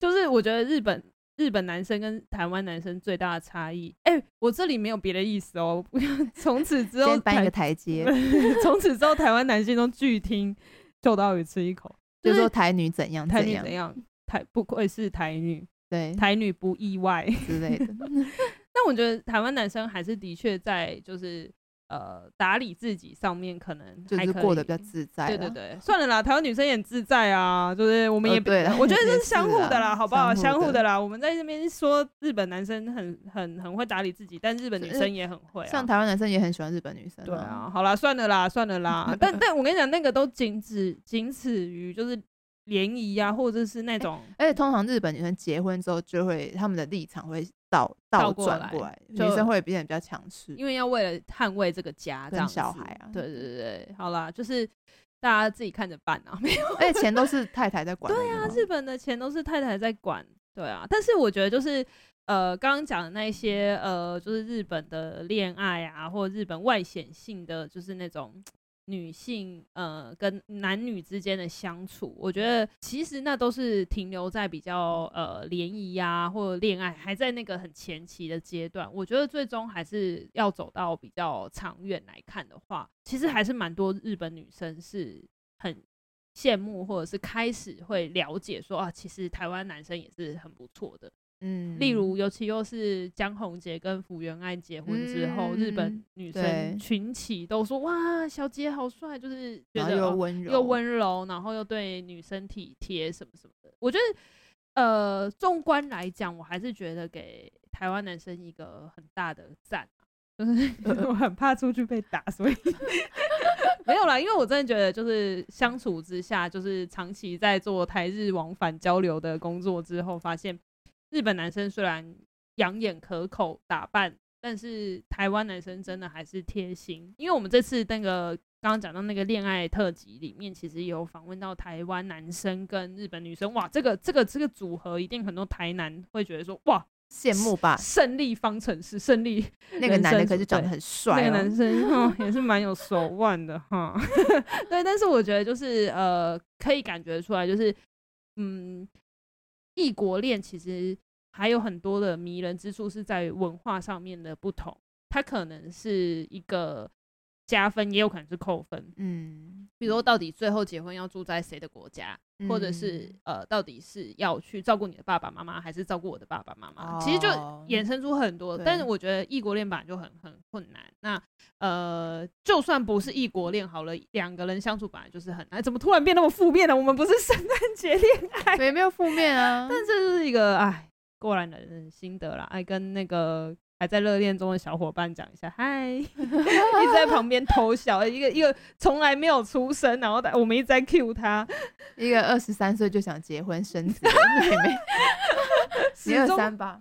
就是我觉得日本。日本男生跟台湾男生最大的差异，哎、欸，我这里没有别的意思哦。*laughs* 从此之后，先搬一个台阶。*laughs* 从此之后，台湾男性都拒听秋刀鱼吃一口，就是说台女怎样，台女怎样，台不愧是台女，对，台女不意外之类的。*laughs* 但我觉得台湾男生还是的确在就是。呃，打理自己上面可能还是过得比较自在。对对对，算了啦，台湾女生也很自在啊，就是我们也，呃、我觉得这是相互的啦，好不好？相互的啦。我们在这边说日本男生很很很会打理自己，但日本女生也很会、啊。像台湾男生也很喜欢日本女生。对啊，好啦，算了啦，算了啦。*laughs* 但但我跟你讲，那个都仅止仅此于就是。联谊啊，或者是那种，而且通常日本女生结婚之后，就会他们的立场会倒倒转过来，女生会变得比较强势，因为要为了捍卫这个家，这样小孩啊，对对对对，好啦，就是大家自己看着办啊，*laughs* 没有，而且钱都是太太在管，对啊，日本的钱都是太太在管，对啊，但是我觉得就是呃，刚刚讲的那些呃，就是日本的恋爱啊，或者日本外显性的，就是那种。女性呃跟男女之间的相处，我觉得其实那都是停留在比较呃联谊呀或者恋爱还在那个很前期的阶段。我觉得最终还是要走到比较长远来看的话，其实还是蛮多日本女生是很羡慕或者是开始会了解说啊，其实台湾男生也是很不错的。嗯，例如，尤其又是江宏杰跟福原爱结婚之后，嗯、日本女生群起都说：“哇，小杰好帅！”就是觉得又温柔，又温柔，然后又对女生体贴什么什么的。我觉得，呃，纵观来讲，我还是觉得给台湾男生一个很大的赞，就是 *laughs* 我很怕出去被打，所以 *laughs* 没有啦。因为我真的觉得，就是相处之下，就是长期在做台日往返交流的工作之后，发现。日本男生虽然养眼可口打扮，但是台湾男生真的还是贴心。因为我们这次那个刚刚讲到那个恋爱特辑里面，其实有访问到台湾男生跟日本女生，哇，这个这个这个组合一定很多台男会觉得说，哇，羡慕吧？胜利方程式，胜利那个男的可是长得很帅，哦，那个男生 *laughs* 哦也是蛮有手腕的哈。*laughs* 对，但是我觉得就是呃，可以感觉出来，就是嗯。异国恋其实还有很多的迷人之处，是在于文化上面的不同。它可能是一个加分，也有可能是扣分。嗯，比如说到底最后结婚要住在谁的国家？或者是呃，到底是要去照顾你的爸爸妈妈，还是照顾我的爸爸妈妈？哦、其实就衍生出很多。但是我觉得异国恋本来就很很困难。那呃，就算不是异国恋好了，两个人相处本来就是很难。怎么突然变那么负面了？我们不是圣诞节恋爱，没没有负面啊。但这是一个哎，过来人的心得啦。爱，跟那个。还在热恋中的小伙伴讲一下，嗨，*laughs* 一直在旁边偷笑，一个一个从来没有出声，然后我们一直在 cue 他，一个二十三岁就想结婚生子的妹妹，*laughs* 十二三吧，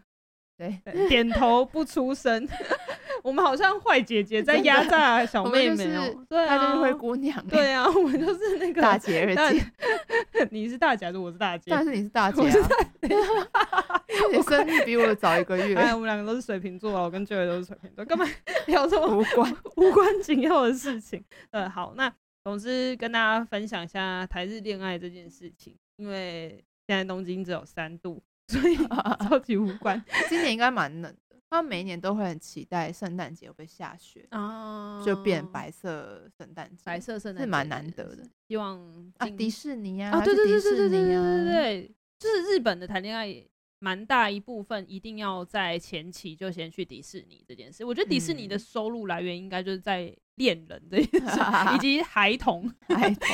对，*laughs* 点头不出声。*laughs* 我们好像坏姐姐在压榨小妹妹哦。对啊，她就是灰姑娘。对啊，*laughs* 我们就是那个大姐二姐。你是大姐还是我是大姐？但是你是大姐啊。你生日比我早一个月。哎，我们两个都是水瓶座，我跟 Joy 都是水瓶座，根本聊这么无关无关紧要的事情。呃，好，那总之跟大家分享一下台日恋爱这件事情，因为现在东京只有三度。所以 *laughs* 超级无关，今年应该蛮冷的。他们每一年都会很期待圣诞节会下雪哦，就变白色圣诞节，白色圣诞节是蛮难得的。希望啊，迪士尼啊，对对对对对对对对对，就是日本的谈恋爱，蛮大一部分一定要在前期就先去迪士尼这件事。我觉得迪士尼的收入来源应该就是在恋人这件事，*laughs* 以及孩童，孩童。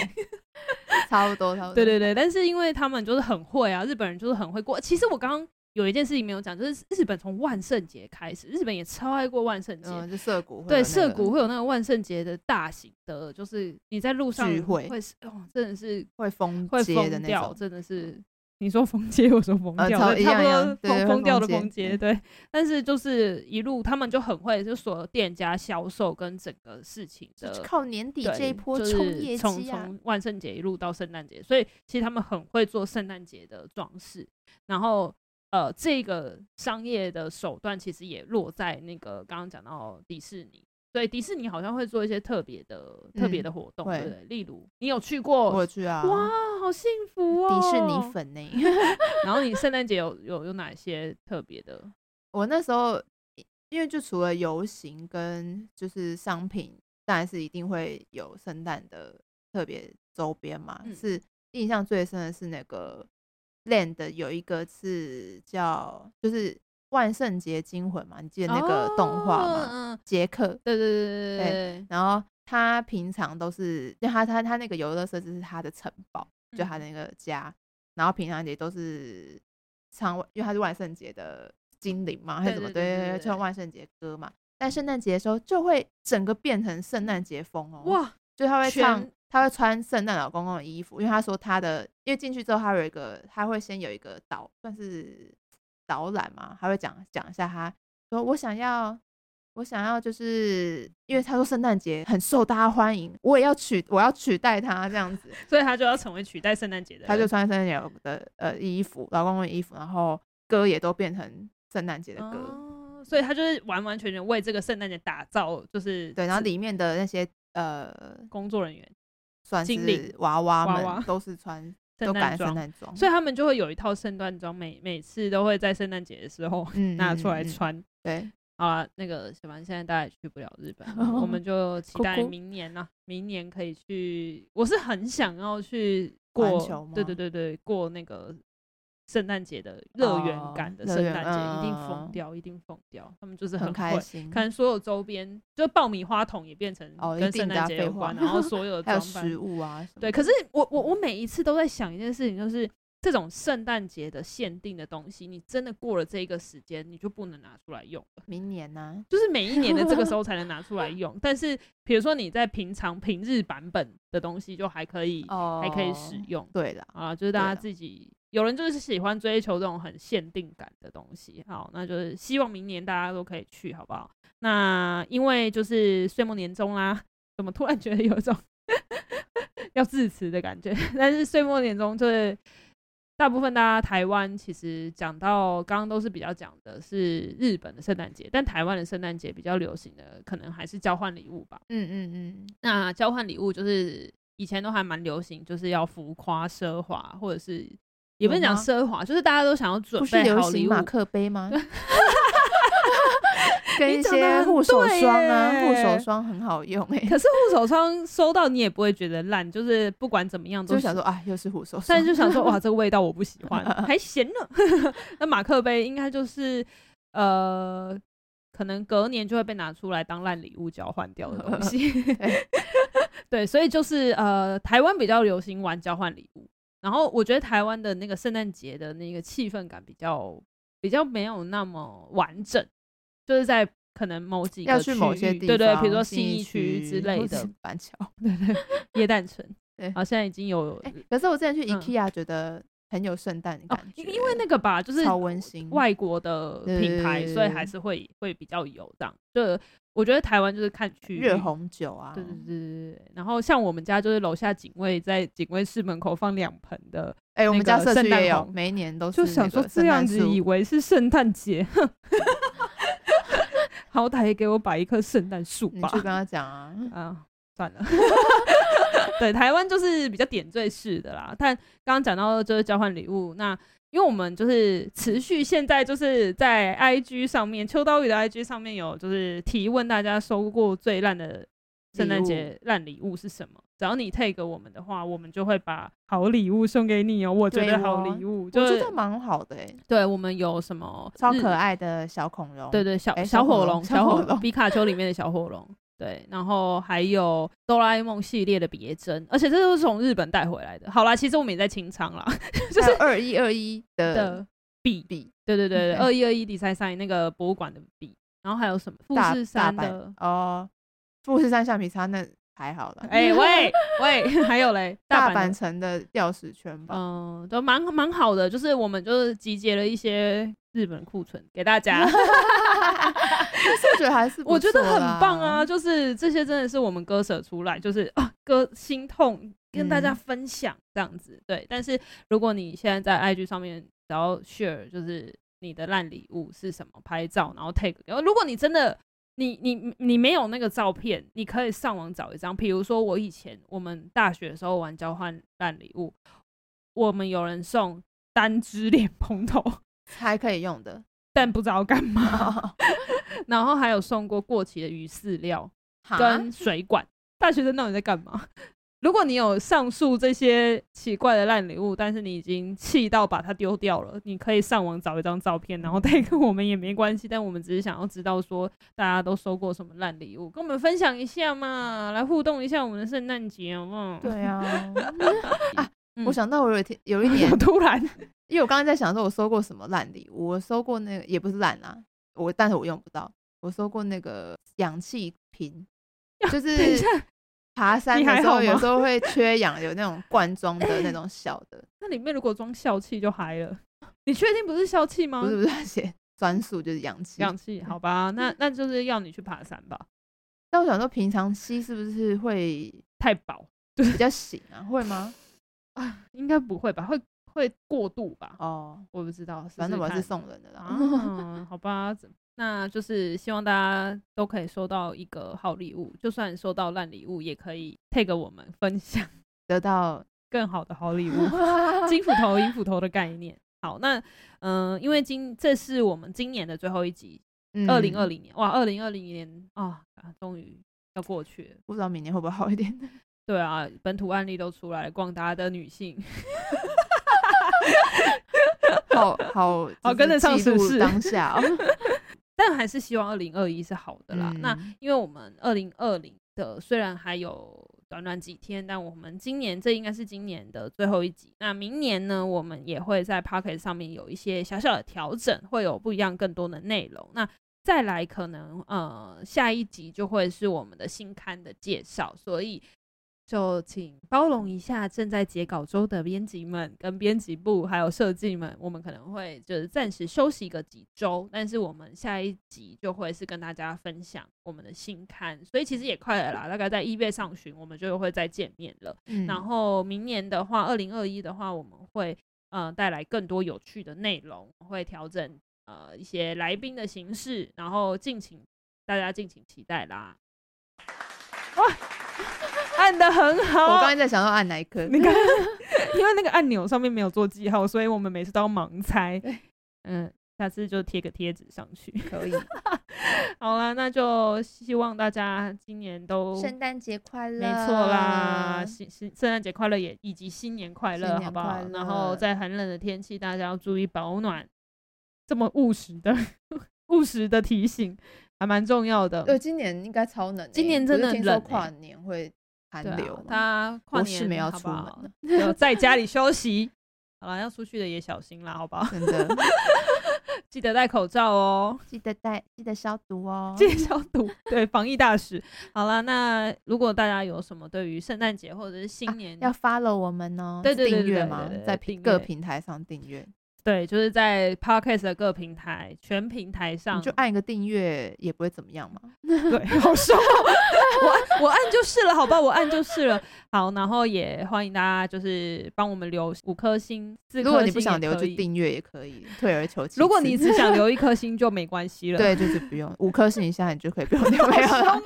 *laughs* 差不多，差不多。对对对，但是因为他们就是很会啊，日本人就是很会过。其实我刚刚有一件事情没有讲，就是日本从万圣节开始，日本也超爱过万圣节，嗯，就涩谷、那个。对，涩谷会有那个万圣节的大型的，就是你在路上聚会，会哦，真的是会疯街的那种，真的是。你说封街，我说封掉，差不多封封掉的封街，对。但是就是一路他们就很会，就所有店家销售跟整个事情的，靠年底这一波冲业绩啊，从从万圣节一路到圣诞节，所以其实他们很会做圣诞节的装饰。然后呃，这个商业的手段其实也落在那个刚刚讲到迪士尼。对，迪士尼好像会做一些特别的、特别的活动，对不对？例如，你有去过？我去啊！哇，好幸福哦！迪士尼粉呢？*laughs* 然后你圣诞节有有有哪些特别的？我那时候因为就除了游行跟就是商品，当然是一定会有圣诞的特别周边嘛。嗯、是印象最深的是那个 Land 有一个是叫就是。万圣节惊魂嘛，你记得那个动画吗？杰、哦、克，对对对对对，对。然后他平常都是，因为他他他那个游乐设施是他的城堡，就他的那个家。嗯、然后平常也都是唱，因为他是万圣节的精灵嘛，还是什么？对对对，唱万圣节歌嘛。但圣诞节的时候就会整个变成圣诞节风哦。哇！就他会唱，他会穿圣诞老公公的衣服，因为他说他的，因为进去之后他有一个，他会先有一个导，算是。导览嘛，他会讲讲一下他，他说我想要，我想要，就是因为他说圣诞节很受大家欢迎，我也要取，我要取代他这样子，*laughs* 所以他就要成为取代圣诞节的，他就穿圣诞节的呃衣服，老公公的衣服，然后歌也都变成圣诞节的歌，哦，所以他就是完完全全为这个圣诞节打造，就是对，然后里面的那些呃工作人员，算是娃娃们娃娃都是穿。圣诞装，所以他们就会有一套圣诞装，每每次都会在圣诞节的时候 *laughs* 拿出来穿。嗯嗯嗯、对，啊，那个小凡现在大概去不了日本，哦、我们 *laughs* 就期待明年呢、啊，明年可以去。我是很想要去过，对对对对，过那个。圣诞节的乐园感的圣诞节一定疯掉，一定疯掉。他们就是很开心，可能所有周边，就爆米花桶也变成跟圣诞节有关，然后所有的 *laughs* 装扮、食物啊，对。可是我我我每一次都在想一件事情，就是这种圣诞节的限定的东西，你真的过了这个时间，你就不能拿出来用了。明年呢，就是每一年的这个时候才能拿出来 *laughs* 用。但是比如说你在平常平日版本的东西，就还可以还可以使用。对的啊，就是大家自己。有人就是喜欢追求这种很限定感的东西，好，那就是希望明年大家都可以去，好不好？那因为就是岁末年终啦，怎么突然觉得有一种 *laughs* 要致辞的感觉？*laughs* 但是岁末年终就是大部分大家台湾其实讲到刚刚都是比较讲的是日本的圣诞节，但台湾的圣诞节比较流行的可能还是交换礼物吧。嗯嗯嗯，那交换礼物就是以前都还蛮流行，就是要浮夸奢华或者是。也不能讲奢华，就是大家都想要准备好礼物，马克杯吗？*laughs* *laughs* 跟一些护手霜啊，护手霜很好用哎。可是护手霜收到你也不会觉得烂，就是不管怎么样都就想说啊，又是护手霜，但是就想说哇，*laughs* 这个味道我不喜欢，*laughs* 还咸呢。那马克杯应该就是呃，可能隔年就会被拿出来当烂礼物交换掉的东西。对，所以就是呃，台湾比较流行玩交换礼物。然后我觉得台湾的那个圣诞节的那个气氛感比较比较没有那么完整，就是在可能某几个要去某些地方，对对，比如说信义区之类的，板桥，对对，耶诞城，对，好，现在已经有。可是我之前去 IKEA 觉得很有圣诞的感觉，因为那个吧，就是超温馨，外国的品牌，所以还是会会比较有这样。就我觉得台湾就是看去热红酒啊，对对对。然后像我们家就是楼下警卫在警卫室门口放两盆的，哎，我们家圣诞也有，每一年都是。就想说这样子以为是圣诞节，好歹也给我摆一棵圣诞树吧。你去跟他讲啊，啊，算了。*laughs* *laughs* 对，台湾就是比较点缀式的啦。但刚刚讲到就是交换礼物，那因为我们就是持续现在就是在 IG 上面，秋刀鱼的 IG 上面有就是提问大家收过最烂的圣诞节烂礼物是什么？只要你 tag 我们的话，我们就会把好礼物送给你哦。我觉得好礼物，就、我觉得蛮好的哎、欸。对，我们有什么超可爱的小恐龙？对对，小小火龙，小火龙，皮卡丘里面的小火龙。对，然后还有哆啦 A 梦系列的别针，而且这都是从日本带回来的。好啦，其实我们也在清仓啦，就是二一二一的笔笔，对对对二一二一 Design 那个博物馆的笔，然后还有什么富士山的哦，富士山橡皮擦那还好了。哎、欸、喂喂，*laughs* 还有嘞，大阪城的钥匙圈吧，嗯，都蛮蛮好的，就是我们就是集结了一些。日本库存给大家 *laughs* *laughs* 是觉得还是我觉得很棒啊！就是这些真的是我们割舍出来，就是啊，割心痛跟大家分享这样子。对，但是如果你现在在 IG 上面只要 share，就是你的烂礼物是什么，拍照然后 take。如果你真的你你你没有那个照片，你可以上网找一张。比如说我以前我们大学的时候玩交换烂礼物，我们有人送单支脸蓬头。还可以用的，但不知道干嘛。*laughs* *laughs* 然后还有送过过期的鱼饲料跟水管。大学生到底在干嘛？*laughs* 如果你有上述这些奇怪的烂礼物，但是你已经气到把它丢掉了，你可以上网找一张照片，然后带给我们也没关系。但我们只是想要知道说大家都收过什么烂礼物，跟我们分享一下嘛，*laughs* 来互动一下我们的圣诞节，好不好？对啊。啊嗯、我想到我有一天有一年突然。因为我刚刚在想说，我收过什么烂礼物？我收过那个也不是烂啊，我但是我用不到。我收过那个氧气瓶，*laughs* 就是爬 *laughs* 山的时候有时 *laughs* 候会缺氧，有那种罐装的那种小的。那里面如果装笑气就嗨了。你确定不是笑气吗？不是不是，写专属就是氧气。氧气，好吧，那那就是要你去爬山吧。但我想说，平常吸是不是会太饱，比较醒啊？会吗？啊，应该不会吧？会。会过度吧？哦，我不知道，反正我是送人的啦。嗯，*laughs* 好吧，那就是希望大家都可以收到一个好礼物，就算收到烂礼物，也可以 tag 我们分享，得到 *laughs* 更好的好礼物。金斧头、银斧头的概念。好，那嗯、呃，因为今这是我们今年的最后一集，二零二零年，哇，二零二零年啊，终于要过去了，不知道明年会不会好一点？*laughs* 对啊，本土案例都出来了，广达的女性。好 *laughs* 好好，跟得上时事当下哦，*laughs* 但还是希望二零二一是好的啦。嗯、那因为我们二零二零的虽然还有短短几天，但我们今年这应该是今年的最后一集。那明年呢，我们也会在 Pocket 上面有一些小小的调整，会有不一样更多的内容。那再来可能呃下一集就会是我们的新刊的介绍，所以。就请包容一下正在截稿中的编辑们、跟编辑部还有设计们，我们可能会就是暂时休息个几周，但是我们下一集就会是跟大家分享我们的新刊，所以其实也快了啦，大概在一月上旬我们就会再见面了。嗯、然后明年的话，二零二一的话，我们会呃带来更多有趣的内容，会调整呃一些来宾的形式，然后敬请大家敬请期待啦。哇！按的很好，我刚才在想要按哪一颗？你看，*laughs* 因为那个按钮上面没有做记号，所以我们每次都要盲猜。嗯，下次就贴个贴纸上去，可以。*laughs* 好啦，那就希望大家今年都圣诞节快乐，没错啦，新新圣诞节快乐也以及新年快乐，好不好？然后在寒冷的天气，大家要注意保暖。这么务实的 *laughs* 务实的提醒，还蛮重要的。对，今年应该超冷，欸，今年真的冷，欸，跨年会。寒流，他、啊、跨年是没有出门好好，在家里 *laughs* 休息。好了，要出去的也小心啦，好不好？真的。*laughs* 记得戴口罩哦，记得戴，记得消毒哦，*laughs* 记得消毒。对，防疫大使。好了，那如果大家有什么对于圣诞节或者是新年、啊、要 follow 我们哦，对对对，对，订阅吗？在各平台上订阅。对，就是在 Podcast 的各平台，全平台上，你就按一个订阅，也不会怎么样嘛。*laughs* *laughs* 对，好爽，我 *laughs* 我按就是了，好吧，我按就是了。好，然后也欢迎大家就是帮我们留五颗星，四颗星。如果你不想留，就订阅也可以，退而求其次。如果你只想留一颗星，就没关系了。对，就是不用五颗星以下，你就可以不用留了。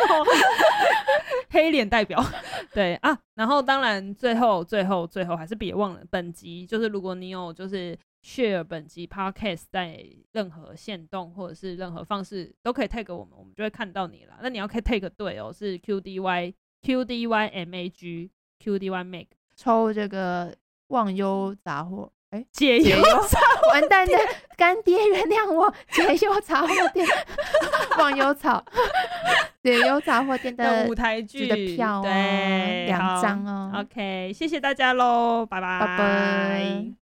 黑脸代表，对啊。然后当然，最后最后最后还是别忘了，本集就是如果你有就是。Share 本集 podcast 在任何限动或者是任何方式都可以 tag 我们，我们就会看到你了。那你要可以 tag 对哦，是 QDY QDY MAG QDY Make 抽这个忘忧杂货哎，解忧杂货完蛋的干爹原谅我解忧杂货店 *laughs* 忘忧草解忧杂货店的舞台剧的票、哦、对两张哦。OK，谢谢大家喽，拜拜拜拜。